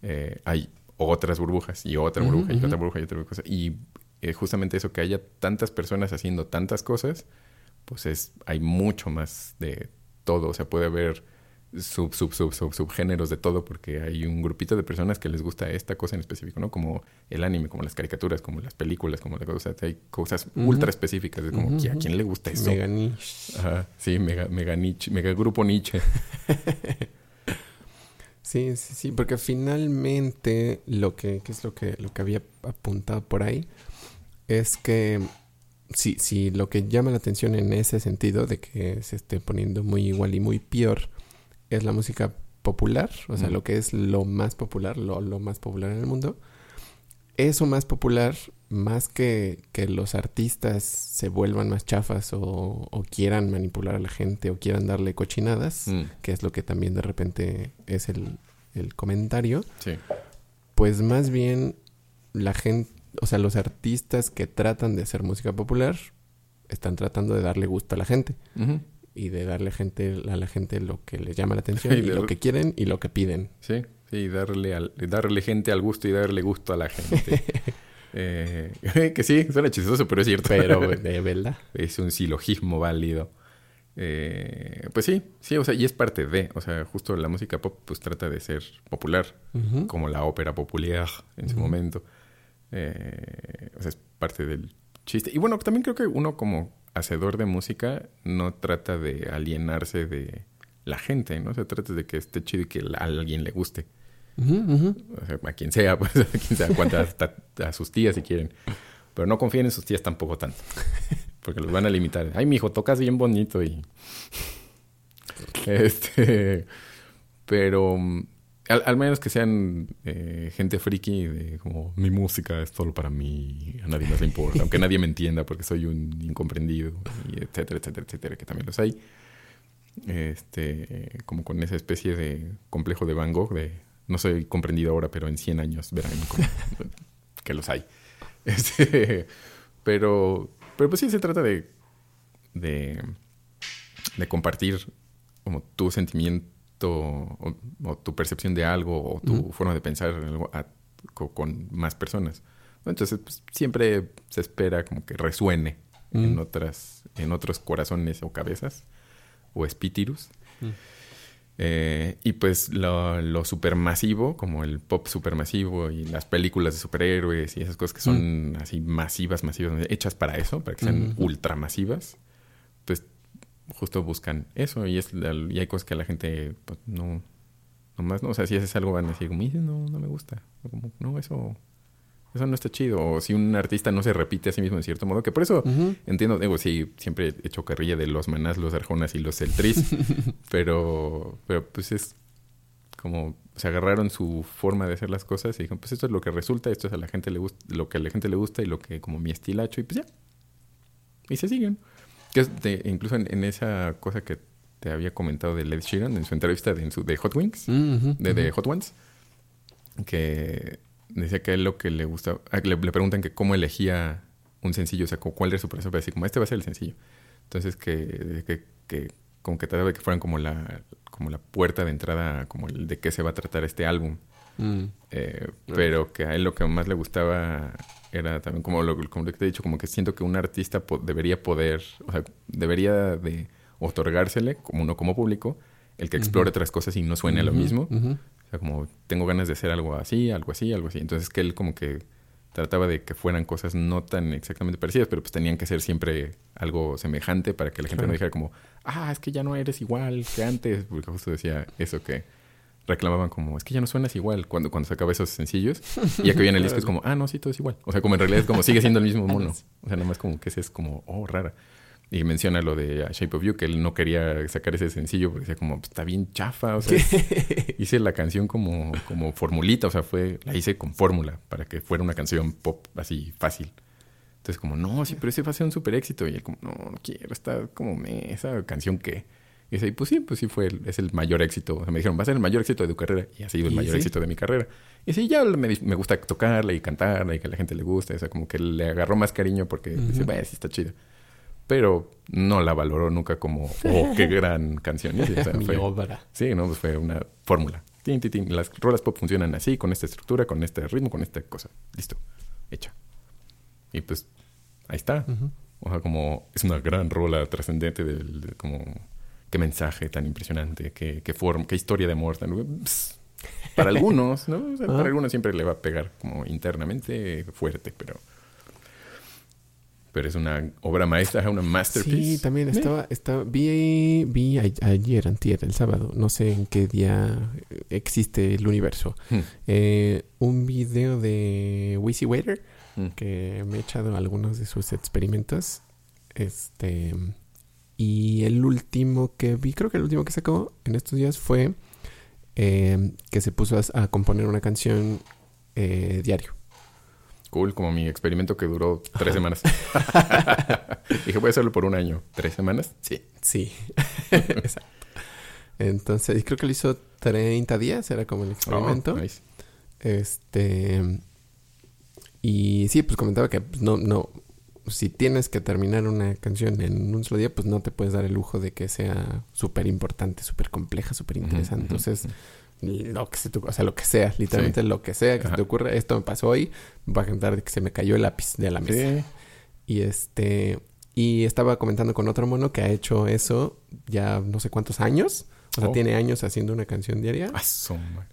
S1: eh, hay otras burbujas y otra burbuja y otra burbuja y otra cosa. Y eh, justamente eso que haya tantas personas haciendo tantas cosas, pues es hay mucho más de todo. O sea, puede haber sub, sub, sub, sub, subgéneros de todo porque hay un grupito de personas que les gusta esta cosa en específico, ¿no? Como el anime, como las caricaturas, como las películas, como la cosa. hay cosas ultra específicas. De como, ¿a quién le gusta eso?
S2: Mega niche.
S1: Ajá, sí, mega, mega niche, mega grupo niche.
S2: Sí, sí, sí, porque finalmente lo que, que es lo que, lo que había apuntado por ahí es que si, si lo que llama la atención en ese sentido de que se esté poniendo muy igual y muy peor es la música popular, o sea,
S1: Mm.
S2: lo que es lo más popular, lo, lo más popular en el mundo, eso más popular, más que, que los artistas se vuelvan más chafas o, o quieran manipular a la gente o quieran darle cochinadas,
S1: Mm,
S2: que es lo que también de repente es el, el comentario,
S1: sí.
S2: pues más bien la gente, o sea, los artistas que tratan de hacer música popular están tratando de darle gusto a la gente y de darle gente, a la gente lo que les llama la atención
S1: Y
S2: lo que quieren y lo que piden.
S1: Sí, Sí, darle, al, darle gente al gusto y darle gusto a la gente. eh, que sí, suena chistoso, pero es cierto.
S2: Pero de verdad.
S1: es un silogismo válido. Eh, pues sí, sí, o sea, y es parte de, o sea, justo la música pop pues trata de ser popular, como la ópera popular en su momento. Eh, o sea, es parte del chiste. Y bueno, también creo que uno como hacedor de música no trata de alienarse de la gente, ¿no? Se trata de que esté chido y que a alguien le guste. O sea, a quien sea, pues, a quien sea, hasta a sus tías si quieren. Pero no confíen en sus tías tampoco tanto. Porque los van a limitar. Ay, mijo, tocas bien bonito y. Este. Pero. Al, menos que sean eh, gente friki de como mi música es solo para mí, a nadie más le importa, aunque nadie me entienda porque soy un incomprendido, y etcétera, etcétera, etcétera, que también los hay. Este, como con esa especie de complejo de Van Gogh de no soy comprendido ahora, pero en 100 años verán cómo- que los hay. Este, pero, pero pues sí se trata de, de, de compartir como tu sentimiento o, o tu percepción de algo o tu forma de pensar en algo a- con, más personas. Entonces, pues, siempre se espera como que resuene en otras, en otros corazones o cabezas o espíritus. Eh, y pues lo, lo supermasivo, como el pop supermasivo y las películas de superhéroes y esas cosas que son así masivas, masivas, hechas para eso, para que sean ultramasivas, justo buscan eso y, es, y hay cosas que a la gente pues, no, nomás no, o sea, si haces algo van a decir, como, "Ih, no, no me gusta, O como, no, eso, eso no está chido, o si un artista no se repite a sí mismo en cierto modo, que por eso. Entiendo, digo, sí, siempre he hecho carrilla de los manás, los arjonas y los celtris, pero, pero pues es como se agarraron su forma de hacer las cosas y dijeron, pues esto es lo que resulta, esto es a la gente le gusta, lo que a la gente le gusta y lo que como mi estilacho y pues ya. Y se siguen. Que es de- incluso en, en esa cosa que te había comentado de Led Sheeran en su entrevista de, en su, de Hot Wings, de. Hot Ones, que decía que a él lo que le gusta, le, le preguntan que cómo elegía un sencillo, o sea, cuál era su proceso para decir, como este va a ser el sencillo. Entonces que, que, que como que trataba de que fueran como la, como la puerta de entrada, como el de qué se va a tratar este álbum.
S2: Mm.
S1: Eh, pero que a él lo que más le gustaba era también como lo, como lo que te he dicho, como que siento que un artista po- debería poder, o sea, debería de otorgársele, como uno como público, el que explore otras cosas y no suene a lo mismo. O sea, como tengo ganas de hacer algo así, algo así, algo así. Entonces que él como que trataba de que fueran cosas no tan exactamente parecidas, pero pues tenían que ser siempre algo semejante para que la gente
S2: Claro.
S1: no dijera como, ah, es que ya no eres igual que antes, porque justo decía eso que reclamaban como, es que ya no suenas igual cuando, cuando sacaba esos sencillos. Y ya que viene el disco es como, ah, no, sí, todo es igual. O sea, como en realidad es como sigue siendo el mismo mono. O sea, nomás como que ese es como, oh, rara. Y menciona lo de Shape of You, que él no quería sacar ese sencillo porque decía como, "Pues, está bien chafa, o sea, hice la canción como, como formulita, o sea, fue, la hice con fórmula para que fuera una canción pop así fácil. Entonces como, no, sí, pero ese va a ser un super éxito. Y él como, no, no quiero, está como, me, esa canción que... Y dice, pues sí, pues sí fue, el- es el mayor éxito. O sea, me dijeron, va a ser el mayor éxito de tu carrera. Y ha sido el
S2: ¿Y
S1: mayor
S2: sí?
S1: éxito de mi carrera. Y sí, ya me, me gusta tocarla y cantarla y que a la gente le guste. O sea, como que le agarró más cariño porque dice,
S2: Ujú.
S1: vaya, sí está chida. Pero no la valoró nunca como, oh, qué gran canción. Y sí, o sea,
S2: Mi
S1: fue-
S2: obra.
S1: Sí, no, pues fue una fórmula. Tin, tin, tin. Las rolas pop funcionan así, con esta estructura, con este ritmo, con esta cosa. Listo. Hecha. Y pues ahí está.
S2: Ujú.
S1: O sea, como es una gran rola trascendente del de como qué mensaje tan impresionante, qué, qué forma, qué historia de amor tan Pss. para algunos, ¿no? O sea,
S2: Ah.
S1: para algunos siempre le va a pegar como internamente fuerte, pero pero es una obra maestra, una masterpiece.
S2: Sí, también estaba, estaba vi, vi a- ayer, antier, el sábado, no sé en qué día existe el universo,
S1: Hmm.
S2: eh, un video de Wizzy Waiter,
S1: Mm.
S2: que me he echado algunos de sus experimentos, este, y el último que vi, creo que el último que sacó en estos días fue eh, que se puso a, a componer una canción eh, diario.
S1: Cool, como mi experimento que duró tres semanas. Dije, voy a hacerlo por un año. ¿Tres semanas? Sí.
S2: Sí, exacto. Entonces, creo que lo hizo 30 días, era como el experimento.
S1: Oh, nice.
S2: Este. Y sí, pues comentaba que pues, no, Si tienes que terminar una canción en un solo día, pues no te puedes dar el lujo de que sea súper importante, súper compleja, súper interesante. Entonces, lo que se te, o sea, lo que sea, literalmente lo que sea que se te ocurra. Esto me pasó hoy, va a cantar que se me cayó el lápiz de la mesa. Y este, y estaba comentando con otro mono que ha hecho eso ya no sé cuántos años. O sea, oh. tiene años haciendo una canción diaria.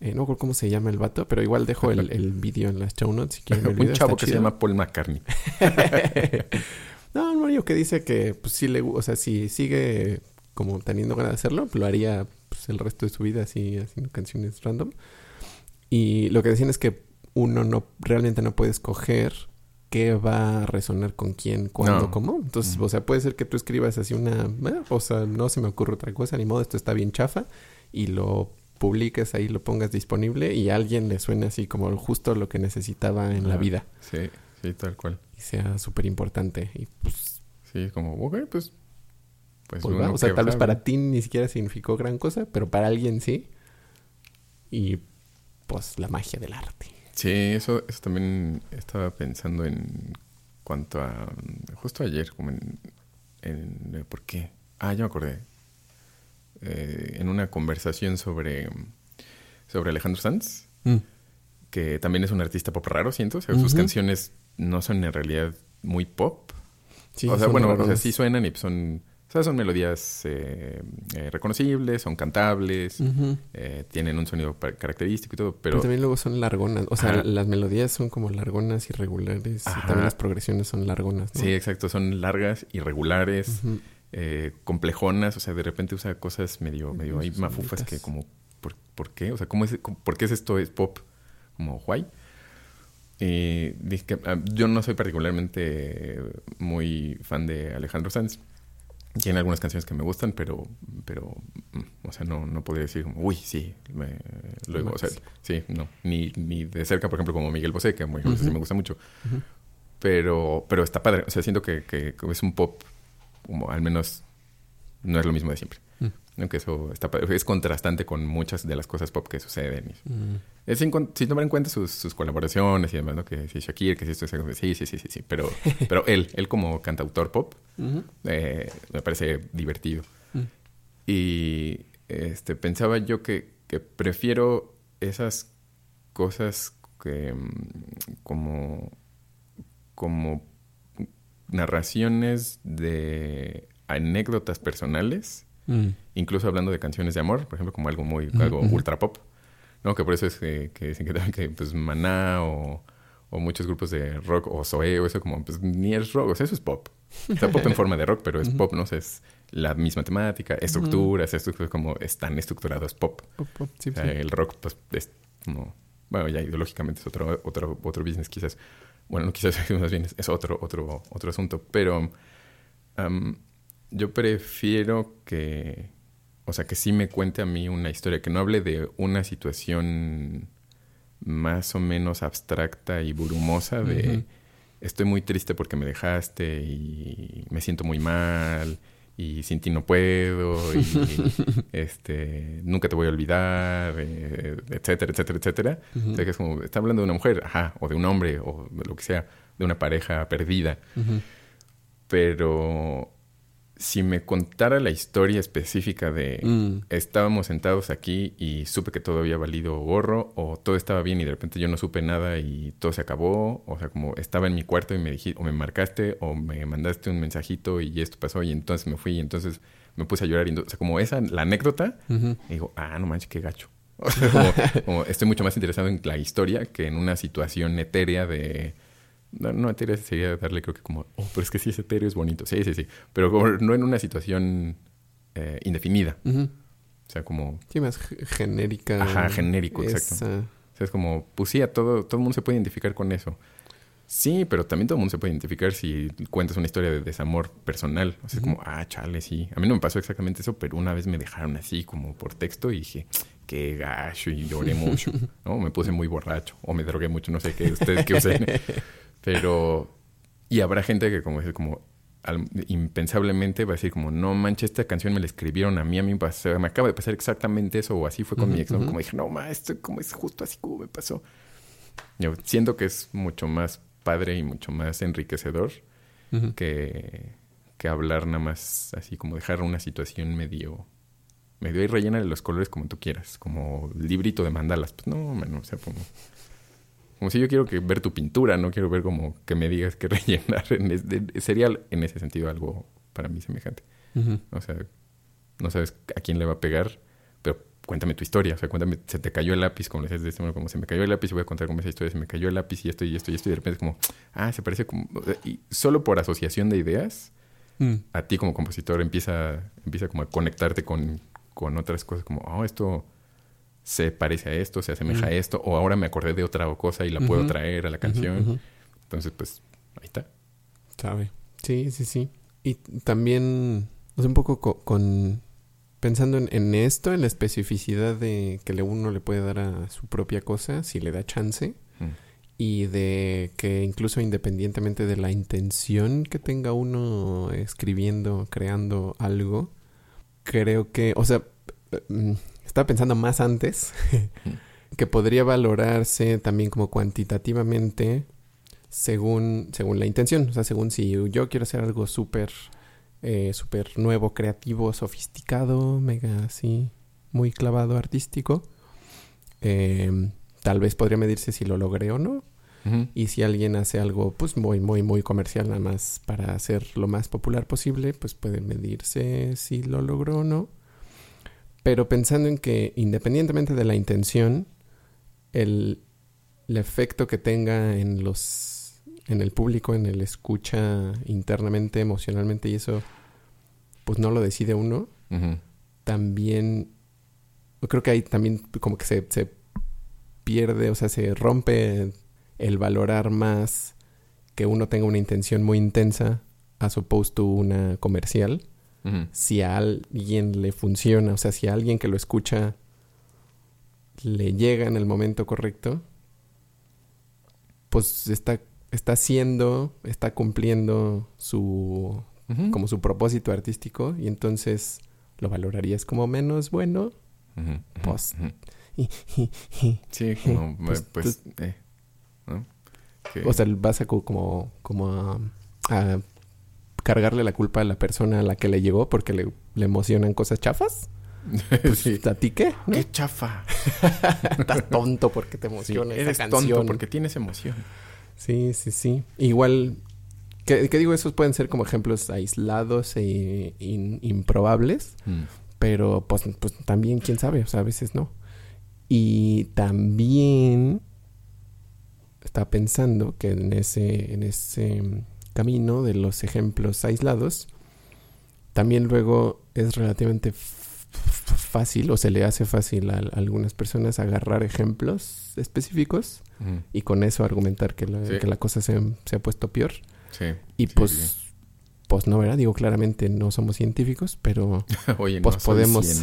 S2: Eh, no recuerdo cómo se llama el vato, pero igual dejo el, el vídeo en las show notes si quieren
S1: Un chavo que se llama Paul McCartney.
S2: no, un mono que dice que pues sí le... O sea, si sigue como teniendo ganas de hacerlo, lo haría pues, el resto de su vida así haciendo canciones random. Y lo que decían es que uno no realmente no puede escoger qué va a resonar con quién, cuándo, cómo. Entonces, o sea, puede ser que tú escribas así una, o sea, no se me ocurre otra cosa, ni modo, esto está bien chafa, y lo publiques ahí, lo pongas disponible y a alguien le suene así como justo lo que necesitaba en la vida.
S1: Sí, sí, tal cual.
S2: Y sea súper importante. Y pues.
S1: Sí, como, ok, pues.
S2: Pues, pues o sea, tal vez para ti ni siquiera significó gran cosa, pero para alguien sí. Y pues la magia del arte.
S1: Sí, eso, eso también estaba pensando en cuanto a... Justo ayer, como en... en ¿Por qué? Ah, ya me acordé. Eh, en una conversación sobre, sobre Alejandro Sanz, mm. que también es un artista pop raro, siento. O sea, sus canciones no son en realidad muy pop. Sí, o sea, bueno, o sea, sí suenan y son o sea, son melodías eh, eh, reconocibles, son cantables, eh, tienen un sonido característico y todo, pero... pero...
S2: también luego son largonas, o sea, las melodías son como largonas, irregulares, y también las progresiones son largonas,
S1: Sí, exacto, son largas, irregulares, complejonas, o sea, de repente usa cosas medio, medio ahí mafufas que como, ¿por, qué? O sea, ¿cómo es, ¿por qué es esto? ¿Es pop? Como, guay. Y dije que ah, yo no soy particularmente muy fan de Alejandro Sanz. Tiene algunas canciones que me gustan, pero, pero mm, o sea, no, no podría decir como, uy, sí, luego, o sea, sí, no, ni, ni de cerca, por ejemplo, como Miguel Bosé, que muy, sí me gusta mucho. Pero, pero está padre, o sea, siento que, que, es un pop, como al menos no es lo mismo de siempre. Aunque eso está, es contrastante con muchas de las cosas pop que suceden. Mm. Es sin, tomar en cuenta sus, colaboraciones y demás, ¿no? Que si Shakir, que si esto es... Sí, sí, sí, sí, sí. Pero, pero él, él como cantautor pop, eh, me parece divertido. Mm. Y este, pensaba yo que, que prefiero esas cosas que mm, como, como narraciones de anécdotas personales Mm. Incluso hablando de canciones de amor, por ejemplo, como algo muy, algo ultra pop. ¿no? Que por eso es que, que dicen que, que pues Maná o, o, muchos grupos de rock o Zoe o eso como, pues ni es rock, o sea, eso es pop. O sea, pop en forma de rock, pero es pop, ¿no? O sea, es la misma temática, estructuras, esto es como están estructurados pop. pop, pop sí, o sea, el rock, pues, es como, bueno, ya ideológicamente es otro, otro, otro business quizás. Bueno, no quizás más bien es otro, otro, otro asunto, pero yo prefiero que, o sea, que sí me cuente a mí una historia, que no hable de una situación más o menos abstracta y brumosa de estoy muy triste porque me dejaste y me siento muy mal y sin ti no puedo y este nunca te voy a olvidar eh, etcétera etcétera etcétera. O sea que es como está hablando de una mujer ajá o de un hombre o de lo que sea de una pareja perdida. Pero si me contara la historia específica de mm. estábamos sentados aquí y supe que todo había valido gorro o todo estaba bien y de repente yo no supe nada y todo se acabó, o sea, como estaba en mi cuarto y me dijiste o me marcaste o me mandaste un mensajito y esto pasó y entonces me fui y entonces me puse a llorar y o sea, como esa la anécdota, digo, ah, no manches, qué gacho. O sea, como estoy mucho más interesado en la historia que en una situación etérea de no, no etéreo sería darle creo que como, oh, pero es que sí es etéreo, es bonito. Sí, sí, sí. Pero como no en una situación eh, indefinida. O sea, como...
S2: Sí, más genérica.
S1: Ajá, genérico, exacto. O sea, es como, pues sí, a todo, todo el mundo se puede identificar con eso. Sí, pero también todo el mundo se puede identificar si cuentas una historia de desamor personal. O sea, es como, ah, chale, sí. A mí no me pasó exactamente eso, pero una vez me dejaron así como por texto y dije, qué gacho, y lloré mucho. ¿no? Me puse muy borracho o me drogué mucho, no sé qué, ustedes qué usen. Pero, y habrá gente que como es como impensablemente va a decir como, no manches, esta canción me la escribieron a mí, a mí me, pasó, me acaba de pasar exactamente eso, o así fue con mi ex, como dije, no, ma, esto como es justo así como me pasó. Yo siento que es mucho más padre y mucho más enriquecedor que, que hablar nada más así como dejar una situación medio medio ahí rellena los colores como tú quieras, como librito de mandalas. Pues no, o sea, como, como si yo quiero que ver tu pintura, no quiero ver como que me digas que rellenar. sería en ese sentido algo para mí semejante. O sea, no sabes a quién le va a pegar, pero cuéntame tu historia. O sea, cuéntame, se te cayó el lápiz, como le decías de este modo, como se me cayó el lápiz y voy a contar cómo esa historia, se me cayó el lápiz y esto y esto y esto, y de repente es como, ah, se parece como. Y solo por asociación de ideas, mm. a ti como compositor empieza, empieza como a conectarte con, con otras cosas, como, oh, esto se parece a esto, se asemeja a esto, o ahora me acordé de otra cosa y la puedo traer a la canción. Entonces, pues, ahí está.
S2: Sabe. Sí, sí, sí. Y también, un poco con pensando en, esto, en la especificidad de que uno le puede dar a su propia cosa, si le da chance, mm. y de que incluso independientemente de la intención que tenga uno escribiendo, creando algo, creo que, o sea, mm, estaba pensando más antes, que podría valorarse también como cuantitativamente según, según la intención, o sea, según si yo quiero hacer algo súper eh, súper nuevo, creativo, sofisticado, mega así, muy clavado, artístico. Em, tal vez podría medirse si lo logré o no. Y si alguien hace algo pues muy, muy, muy comercial nada más para hacer lo más popular posible, pues puede medirse si lo logró o no. Pero pensando en que independientemente de la intención, el, el efecto que tenga en los en el público, en el escucha internamente, emocionalmente y eso, pues no lo decide uno. También, creo que ahí también como que se, se, pierde, o sea, se rompe el valorar más que uno tenga una intención muy intensa as opposed to una comercial. Si a alguien le funciona, o sea, si a alguien que lo escucha le llega en el momento correcto, pues está está haciendo, está cumpliendo su como su propósito artístico y entonces lo valorarías como menos bueno. pues
S1: sí, como pues, pues eh,
S2: o sea, vas a como como a, cargarle la culpa a la persona a la que le llegó porque le, le emocionan cosas chafas. Pues, ¿A ti qué?
S1: ¡Qué chafa!
S2: Estás tonto porque te emociona
S1: sí, eres tonto porque tienes emoción.
S2: Sí, sí, sí. Igual, que, digo, esos pueden ser como ejemplos aislados e improbables, mm. pero pues, pues también, quién sabe, o sea, a veces no. Y también estaba pensando que en ese, en ese camino de los ejemplos aislados, también luego es relativamente fácil o se le hace fácil a, algunas personas agarrar ejemplos específicos y con eso argumentar que la, cosa se, ha puesto peor. Y pues, pues no, ¿verdad? Digo, claramente no somos científicos, pero
S1: Oye, pues podemos...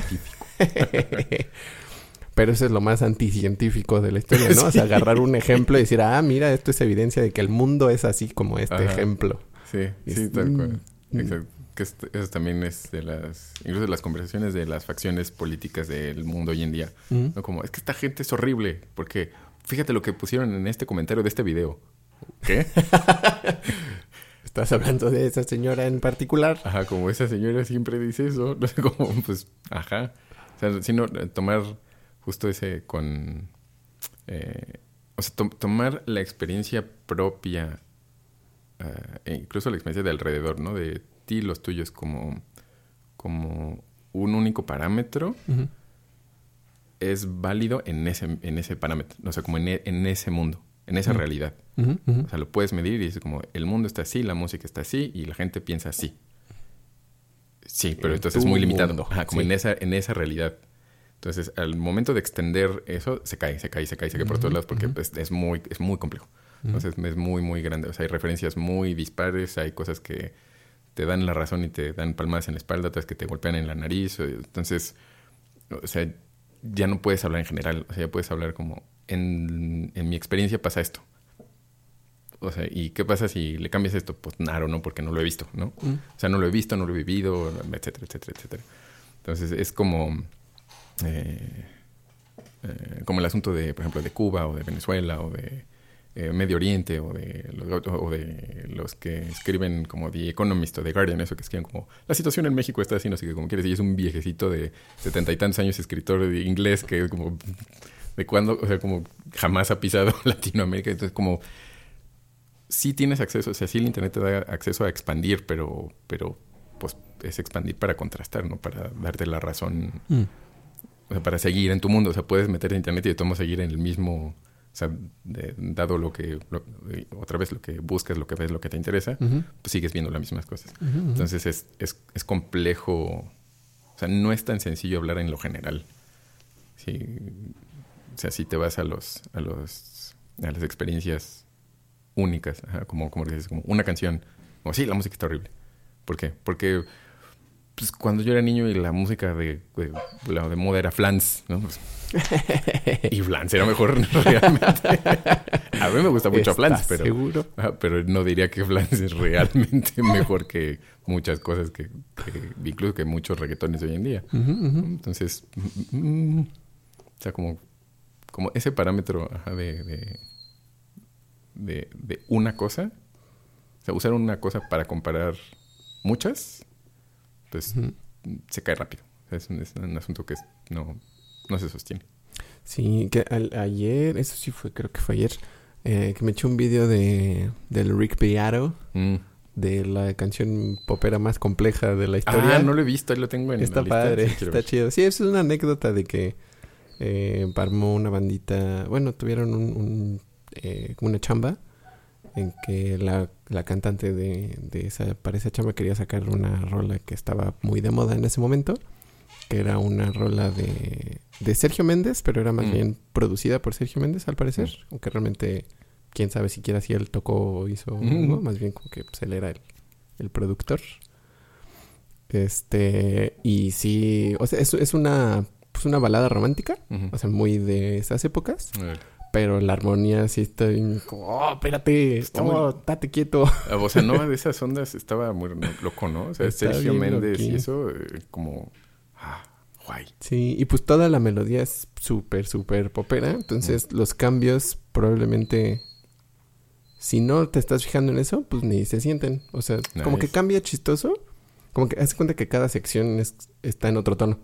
S2: pero eso es lo más anticientífico de la historia, ¿no? O sea, agarrar un ejemplo y decir, ah, mira, esto es evidencia de que el mundo es así como este ejemplo.
S1: Sí, sí, tal cual. Mm, Exacto que eso también es de las, incluso de las conversaciones de las facciones políticas del mundo hoy en día. ¿no? Como, es que esta gente es horrible, porque fíjate lo que pusieron en este comentario de este video. ¿Qué?
S2: ¿Estás hablando de esa señora en particular?
S1: Ajá, como esa señora siempre dice eso. No sé cómo, pues, ajá. O sea, sino tomar justo ese con... Eh, o sea, tomar la experiencia propia, uh, e incluso la experiencia de alrededor, ¿no? De ti los tuyos como, como un único parámetro es válido en ese, en ese parámetro, o sea, como en, en ese mundo, en esa realidad. O sea, lo puedes medir y es como el mundo está así, la música está así y la gente piensa así. Sí, pero entonces es muy limitado. como en, esa, en esa realidad. Entonces, al momento de extender eso, se cae, se cae, se cae, se cae por todos lados porque pues, es, muy, es muy complejo. Entonces, es muy, muy grande. O sea, hay referencias muy dispares, hay cosas que te dan la razón y te dan palmadas en la espalda, otras que te golpean en la nariz. Entonces, o sea, ya no puedes hablar en general, o sea, ya puedes hablar como, en, en mi experiencia pasa esto. O sea, ¿y qué pasa si le cambias esto? Pues nada, no, porque no lo he visto, ¿no? Mm. O sea, no lo he visto, no lo he vivido, etcétera, etcétera, etcétera. Entonces, es como... Eh, eh, como el asunto de, por ejemplo, de Cuba o de Venezuela o de eh, Medio Oriente o de, o de los que escriben como The Economist o The Guardian, eso que escriben como la situación en México está así, no sé qué, como quieres, y es un viejecito de setenta y tantos años, escritor de inglés, que como de cuando, o sea, como jamás ha pisado Latinoamérica, entonces como sí tienes acceso, o sea, sí el internet te da acceso a expandir, pero, pero pues es expandir para contrastar, no para darte la razón,
S2: Mm.
S1: O sea, para seguir en tu mundo, o sea, puedes meter en internet y de tomo seguir en el mismo o sea, de- dado lo que, lo- eh, otra vez lo que buscas, lo que ves, lo que te interesa, pues sigues viendo las mismas cosas. Entonces es, es, es complejo, o sea, no es tan sencillo hablar en lo general. Sí, o sea, si te vas a los, a los, a las experiencias únicas, ajá, como, como dices, como una canción, como sí, la música está horrible. ¿Por qué? Porque pues, cuando yo era niño y la música de, de, la de moda era Flans, ¿no? Pues, y Flans era mejor realmente. A mí me gusta mucho Flans,
S2: ¿Estás
S1: pero,
S2: seguro?
S1: Ajá, pero no diría que Flans es realmente mejor que muchas cosas que, que- incluso que muchos reggaetones hoy en día. Entonces, mm, o sea, como, como ese parámetro ajá, de, de, de una cosa, o sea, usar una cosa para comparar muchas, pues
S2: Ujú.
S1: se cae rápido. Es, un, es un asunto que no, no se sostiene.
S2: Sí, que al- ayer, eso sí fue, creo que fue ayer, eh, que me eché un video de del Rick Beato,
S1: Mm.
S2: de la canción popera más compleja de la historia.
S1: Ah, no lo he visto, ahí lo tengo en la
S2: Está
S1: lista,
S2: padre,
S1: sí
S2: está chido. Sí, es una anécdota de que eh, armó una bandita, bueno, tuvieron un, un, eh, una chamba en que la, la cantante de, de esa, para esa chamba quería sacar una rola que estaba muy de moda en ese momento, que era una rola de, de Sergio Méndez, pero era más
S1: Mm.
S2: bien producida por Sergio Méndez al parecer, aunque realmente quién sabe siquiera si él tocó o hizo
S1: Mm.
S2: algo, más bien como que pues, él era el, el productor. Este, y sí, o sea, es, es una, pues una balada romántica, o sea, muy de esas épocas,
S1: A ver.
S2: Pero la armonía sí está como, oh, espérate,
S1: Está
S2: oh, date quieto.
S1: La bossa nova de esas ondas estaba muy loco, ¿no? O sea,
S2: Está
S1: Sergio Méndez y eso, eh, como... Ah, guay.
S2: Sí, y pues toda la melodía es súper, súper popera, entonces los cambios probablemente, si no te estás fijando en eso, pues ni se sienten, o sea, como que cambia chistoso, como que hace cuenta que cada sección es- está en otro tono.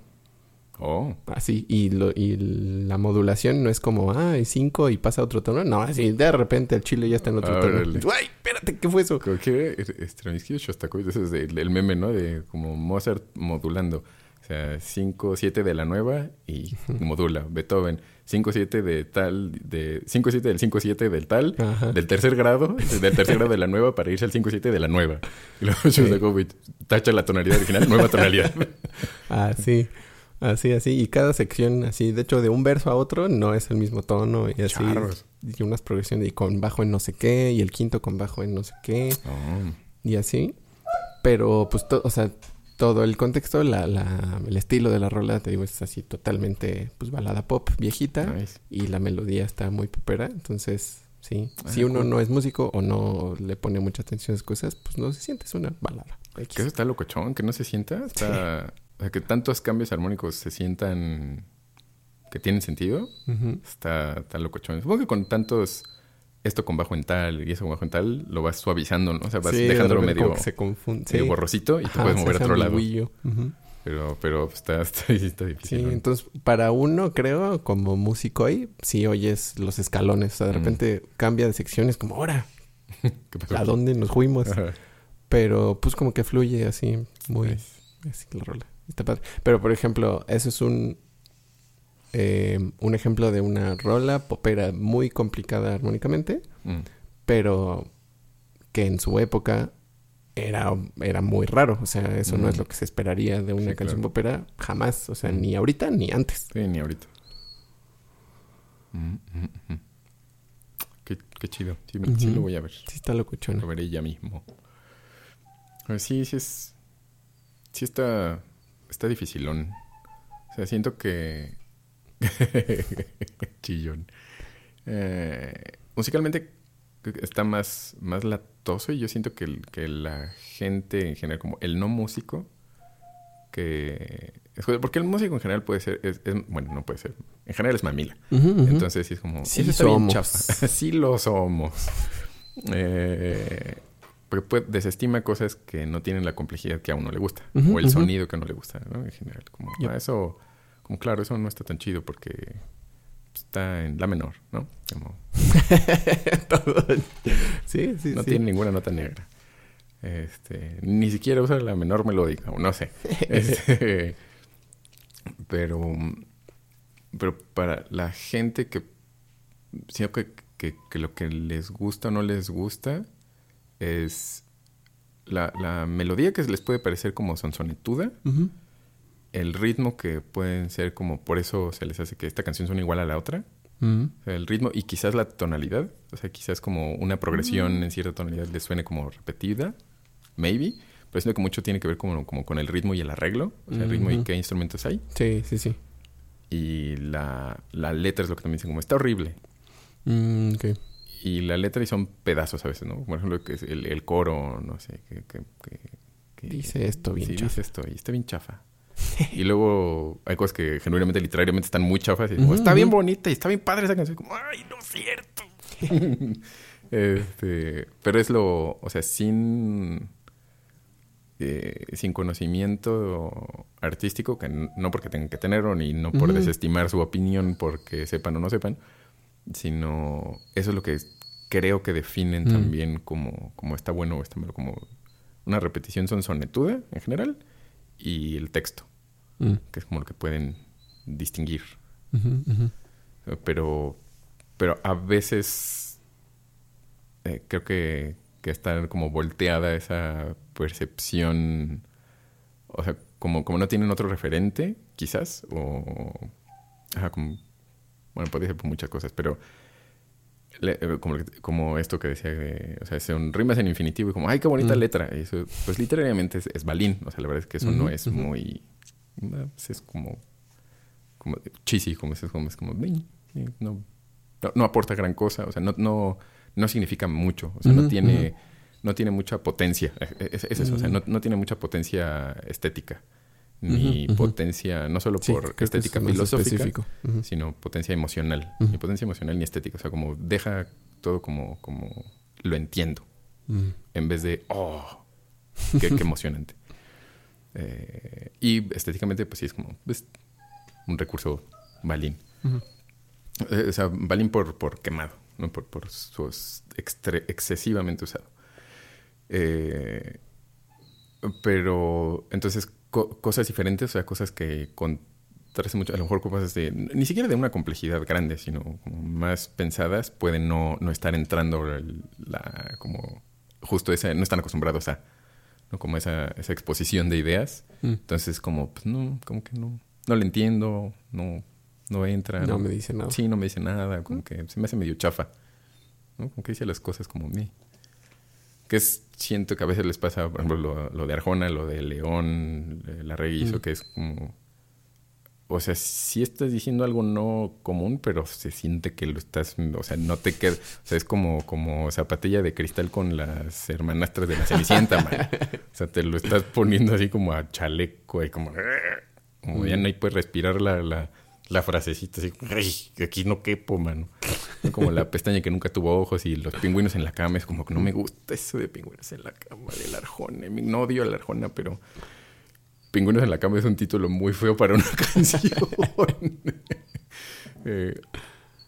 S1: Oh,
S2: Así, y, lo, y la modulación no es como, ah, es 5 y pasa a otro tono. No, así, de repente el chile ya está en otro tono. ¡Ay, espérate! ¿Qué fue eso?
S1: creo que Stravinsky o Shostakovich, ese es el, el meme, ¿no? De como Mozart modulando. O sea, 5, 7 de la nueva y modula. Beethoven, 5, 7 de tal, de 5, 7 del 5, 7 del tal,
S2: Ajá.
S1: del tercer grado, del tercer grado de la nueva para irse al 5, 7 de la nueva. Y luego Shostakovich tacha la tonalidad original, nueva tonalidad.
S2: Así, así, así. Y cada sección, así, de hecho, de un verso a otro no es el mismo tono. Y así,
S1: Charros.
S2: y unas progresiones y con bajo en no sé qué, y el quinto con bajo en no sé qué,
S1: Oh,
S2: y así. Pero, pues, o sea, todo el contexto, la, la, el estilo de la rola, te digo, es así totalmente, pues, balada pop viejita.
S1: nice.
S2: y la melodía está muy popera, entonces sí,
S1: Ah,
S2: si uno
S1: cool.
S2: no es músico o no le pone mucha atención a esas cosas, pues no se siente, es una balada.
S1: Que eso está locochón, que no se sienta. Está, O sea, que tantos cambios armónicos se sientan que tienen sentido.
S2: Ujú.
S1: Está, está locochón. Supongo que con tantos, esto con bajo en tal y eso con bajo en tal, lo vas suavizando, ¿no? O sea, vas
S2: Sí, de
S1: dejándolo medio,
S2: como que se confunde.
S1: medio
S2: sí.
S1: borrosito y te
S2: Ajá,
S1: puedes
S2: se
S1: mover a otro lado. Pero, pero está, está, está
S2: Sí,
S1: difícil. ¿no?
S2: entonces para uno creo, como músico hoy, sí oyes los escalones, o sea, de
S1: Mm.
S2: repente cambia de secciones como, ahora. ¿a dónde nos fuimos?
S1: Ajá.
S2: Pero pues como que fluye así, muy... Así la rola. Está padre. Pero por ejemplo, eso es un eh, un ejemplo de una rola popera muy complicada armónicamente,
S1: Mm.
S2: pero que en su época era, era muy raro. O sea, eso no
S1: Mm.
S2: es lo que se esperaría de una
S1: Sí,
S2: canción
S1: claro.
S2: popera jamás. O sea,
S1: Mm.
S2: ni ahorita ni antes.
S1: Sí, ni ahorita. Mm, mm, mm. Qué, qué chido. Sí, lo voy a ver.
S2: Sí está locuchona.
S1: Lo veré ya mismo. Sí, sí es. Sí está. Está dificilón. O sea, siento que. Chillón. Eh, musicalmente está más, más latoso y yo siento que, que la gente en general, como el no músico, que... Porque el músico en general puede ser, es- es- bueno, no puede ser, en general es mamila. Entonces sí es como...
S2: Sí
S1: "Eso está bien
S2: somos".
S1: chafa". sí lo somos. Eh, porque puede- desestima cosas que no tienen la complejidad que a uno le gusta. O el sonido que a uno le gusta, ¿no? En general. Como,
S2: Yep.
S1: ah, eso, como claro, eso no está tan chido porque está en la menor, ¿no? Como,
S2: Todo. Sí, sí,
S1: no
S2: sí.
S1: tiene ninguna nota negra. Este, ni siquiera usa la menor melódica, o no sé. Este, pero, pero para la gente que, que, que lo que les gusta o no les gusta es la, la melodía que les puede parecer como sonsonetuda, el ritmo que pueden ser como por eso se les hace que esta canción suene igual a la otra.
S2: Ujú.
S1: O sea, el ritmo y quizás la tonalidad. O sea, quizás como una progresión en cierta tonalidad les suene como repetida. Maybe. Pero siento que mucho tiene que ver como, como con el ritmo y el arreglo. O sea, el ritmo y qué instrumentos hay.
S2: Sí, sí, sí.
S1: Y la, la letra es lo que también dicen como está horrible.
S2: Mm, ok.
S1: Y la letra y son pedazos a veces, ¿no? Por ejemplo, que es el, el coro, no sé, que... que- que- que-
S2: Dice esto bien
S1: Sí,
S2: chafa.
S1: dice esto y está bien chafa. y luego hay cosas que genuinamente, literariamente están muy chafas. Y como,
S2: Ujú,
S1: está bien bonita y está bien padre esa canción. Como, ¡ay, no es cierto! este, pero es lo... O sea, sin... eh, sin conocimiento artístico, que no porque tengan que tenerlo, ni no por desestimar su opinión porque sepan o no sepan, sino eso es lo que creo que definen
S2: Mm.
S1: también como, como está bueno o está malo, como una repetición sonsonetuda en general y el texto,
S2: Mm.
S1: que es como lo que pueden distinguir. Pero, pero a veces eh, creo que, que está como volteada esa percepción, o sea, como, como no tienen otro referente, quizás, o... Ajá, como, bueno, puede ser por muchas cosas, pero eh, como, como esto que decía, de, o sea, son rimas en infinitivo y como, ay, qué bonita
S2: Mm.
S1: letra. Y eso, pues literariamente es, es balín, o sea, la verdad es que eso no es muy... eh, pues, es como como cheesy, como es, como es como no, no, no aporta gran cosa, o sea, no, no, no significa mucho, o sea, no tiene, no tiene mucha potencia, eh, es, es eso, o sea,
S2: Mm.
S1: no, no tiene mucha potencia estética,
S2: ujú.
S1: potencia, no solo
S2: Sí,
S1: por estética
S2: es
S1: filosófica, sino potencia emocional, ni potencia emocional ni estética, o sea, como deja todo como, como lo entiendo, en vez de, oh, qué, qué emocionante. Eh, y estéticamente, pues sí, es como pues, un recurso balín. Eh, o sea, balín por, por quemado, no por, por su excesivamente usado. Eh, pero entonces co- cosas diferentes, o sea, cosas que contrastan mucho, a lo mejor cosas de, ni siquiera de una complejidad grande, sino como más pensadas, pueden no, no estar entrando el- la, como justo esa, no están acostumbrados a, ¿no? Como esa, esa exposición de ideas.
S2: Mm.
S1: Entonces, como, pues no, como que no, no le entiendo, no, no entra.
S2: No me dice nada.
S1: Sí, no me dice nada, como que se me hace medio chafa. ¿no? Como que dice las cosas como mí. Que es, siento que a veces les pasa, por ejemplo, lo, lo de Arjona, lo de León, eh, la hizo
S2: Mm.
S1: que es como. O sea, sí estás diciendo algo no común, pero se siente que lo estás. O sea, no te queda. O sea, es como, como zapatilla de cristal con las hermanastras de la Cenicienta, man. O sea, te lo estás poniendo así como a chaleco y como. Como ya
S2: Mm.
S1: no hay puedes respirar la, la, la frasecita así. "Ay, aquí no quepo, mano. Como la pestaña que nunca tuvo ojos y los pingüinos en la cama. Es como que no me gusta eso de pingüinos en la cama del Arjona. No odio al Arjona, pero Pingüinos en la cama es un título muy feo para una canción. eh,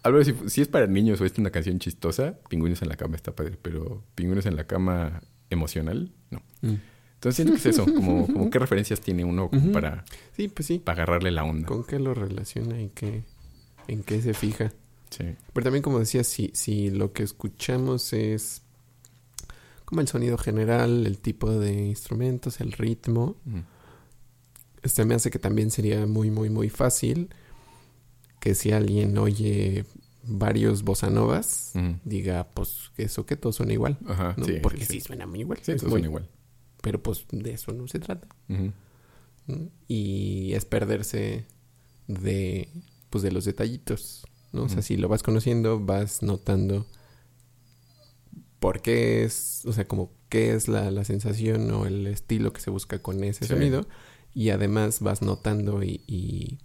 S1: algo si, si es para niños o es una canción chistosa, Pingüinos en la cama está padre, pero Pingüinos en la cama emocional, no.
S2: Mm.
S1: Entonces siento que es eso, como, como qué referencias tiene uno como
S2: Ujú.
S1: para,
S2: Sí, pues sí.
S1: para agarrarle la onda.
S2: ¿Con qué lo relaciona y qué, en qué se fija?
S1: Sí.
S2: Pero también, como decía, si, si lo que escuchamos es como el sonido general, el tipo de instrumentos, el ritmo,
S1: Mm.
S2: este me hace que también sería muy, muy, muy fácil que si alguien oye varios bossa novas,
S1: Mm.
S2: diga, pues, eso que todo suena igual.
S1: Ajá,
S2: ¿no?
S1: sí.
S2: Porque
S1: sí,
S2: sí, suena muy igual.
S1: Sí, suena igual.
S2: Pero pues de eso no se trata. Y es perderse de, pues, de los detallitos, ¿no? O sea, si lo vas conociendo, vas notando por qué es, o sea, como qué es la, la sensación o el estilo que se busca con ese
S1: Sí.
S2: sonido. Y además vas notando y, y-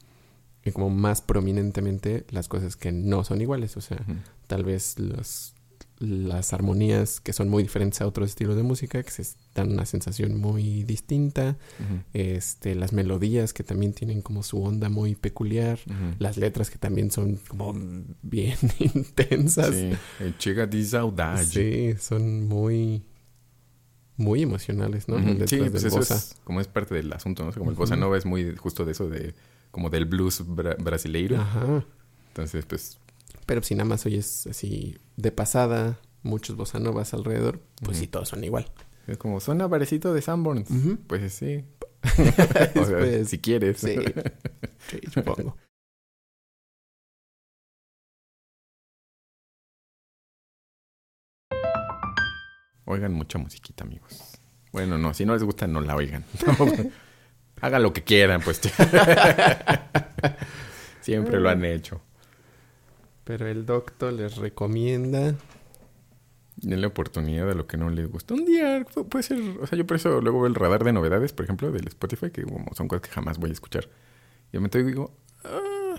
S2: y como más prominentemente las cosas que no son iguales. O sea, tal vez los, las armonías que son muy diferentes a otros estilos de música, que se dan una sensación muy distinta, este, las melodías que también tienen como su onda muy peculiar, las letras que también son como bien intensas.
S1: Sí, el Chega saudade.
S2: Sí, son muy, muy emocionales, ¿no?
S1: Sí, pues eso es como es parte del asunto, ¿no? O sea, como el bossa nova es muy justo de eso de como del blues bra- brasileiro.
S2: Ajá.
S1: Entonces, pues
S2: Pero si nada más oyes así de pasada, muchos bossa novas alrededor, pues
S1: Ujú.
S2: sí, todos son igual.
S1: es como suena parecito de Sanborns.
S2: Ujú.
S1: Pues sí. o sea,
S2: Pues,
S1: si quieres.
S2: Sí, sí, supongo.
S1: Oigan mucha musiquita, amigos. Bueno, no, si no les gusta, no la oigan. Hagan lo que quieran, pues. Siempre lo han hecho.
S2: Pero el doctor les recomienda.
S1: Denle oportunidad a lo que no les gusta. Un día pu- puede ser, o sea, yo por eso luego veo el radar de novedades, por ejemplo, del Spotify, que como son cosas que jamás voy a escuchar. Y me meto y digo, ah.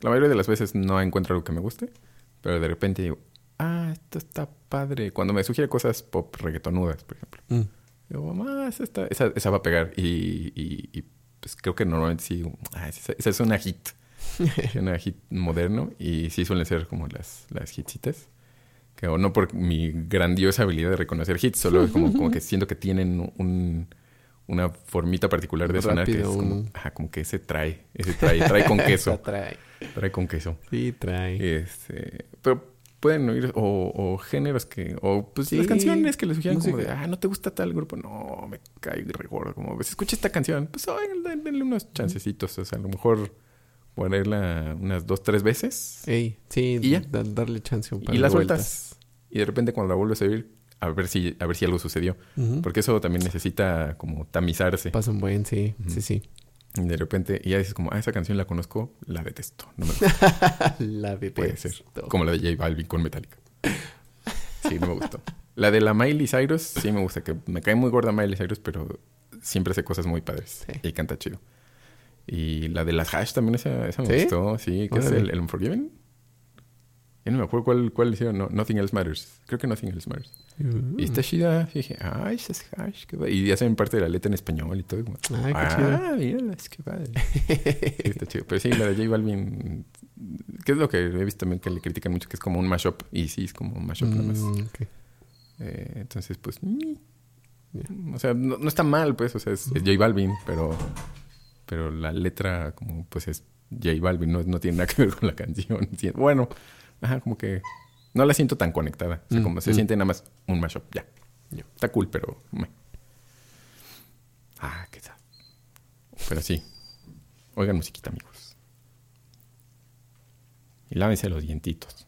S1: la mayoría de las veces no encuentro algo que me guste, pero de repente digo, ah, esto está padre. Cuando me sugiere cosas pop reggaetonudas, por ejemplo.
S2: Mm.
S1: Digo, mamá, esa, está- esa, esa va a pegar. Y, y- y, pues creo que normalmente sí, digo, ah, esa, esa es una hit. Una hit moderno. Y sí suelen ser como las, las hitsitas. Que o no por mi grandiosa habilidad de reconocer hits, solo como, como que siento que tienen un, una formita particular de sonar que es como, ajá, como que ese trae, ese trae, trae con queso,
S2: trae.
S1: trae con queso.
S2: Sí, trae.
S1: Este, pero pueden oír o, o géneros que o pues
S2: Sí,
S1: las canciones que les sugieran como de ah no te gusta tal grupo no me cae re gordo como pues escucha esta canción pues oigan, den- denle unos chancecitos o sea a lo mejor ponerla unas dos tres veces
S2: Ey, sí,
S1: ¿Y ya?
S2: da- darle chance un par
S1: y
S2: de
S1: la
S2: vueltas.
S1: y de repente cuando la vuelves a oír a ver si a ver si algo sucedió porque eso también necesita como tamizarse
S2: Pasa un buen, sí, sí, sí.
S1: y de repente y ya dices como ah esa canción la conozco la detesto no me gusta
S2: la de
S1: Puede ser. Como la de J Balvin con Metallica. Sí, no me gustó. La de la Miley Cyrus, sí me gusta. Que me cae muy gorda Miley Cyrus, pero siempre hace cosas muy padres.
S2: Sí.
S1: Y canta chido. Y la de las Hash también, esa, esa me
S2: ¿Sí?
S1: gustó. Sí, que es el, el Unforgiven. Ya no me acuerdo cuál, cuál hicieron. No, Nothing Else Matters. Creo que Nothing Else Matters.
S2: Uh,
S1: Y está chida. Y dije, ay, esas Hash. Qué padre. Y hacen parte de la letra en español y todo. y como,
S2: Ay, qué
S1: ah, míralas, qué padre. Sí, está chido. Pero sí, la de J Balvin, que es lo que he visto también que le critican mucho, que es como un mashup. Y sí, es como un mashup nada más.
S2: Mm, ok.
S1: Eh, entonces, pues, mm, o sea, no, no está mal, pues, o sea, es, es J Balvin, pero, pero la letra, como, pues, es J Balvin, no, no tiene nada que ver con la canción. Bueno, ajá, como que no la siento tan conectada. O sea,
S2: Mm,
S1: como se
S2: mm.
S1: siente nada más un mashup, ya.
S2: Ya.
S1: Está cool, pero... meh. Ah, qué tal. Pero sí. Oigan musiquita, amigos. Y lávense los dientitos.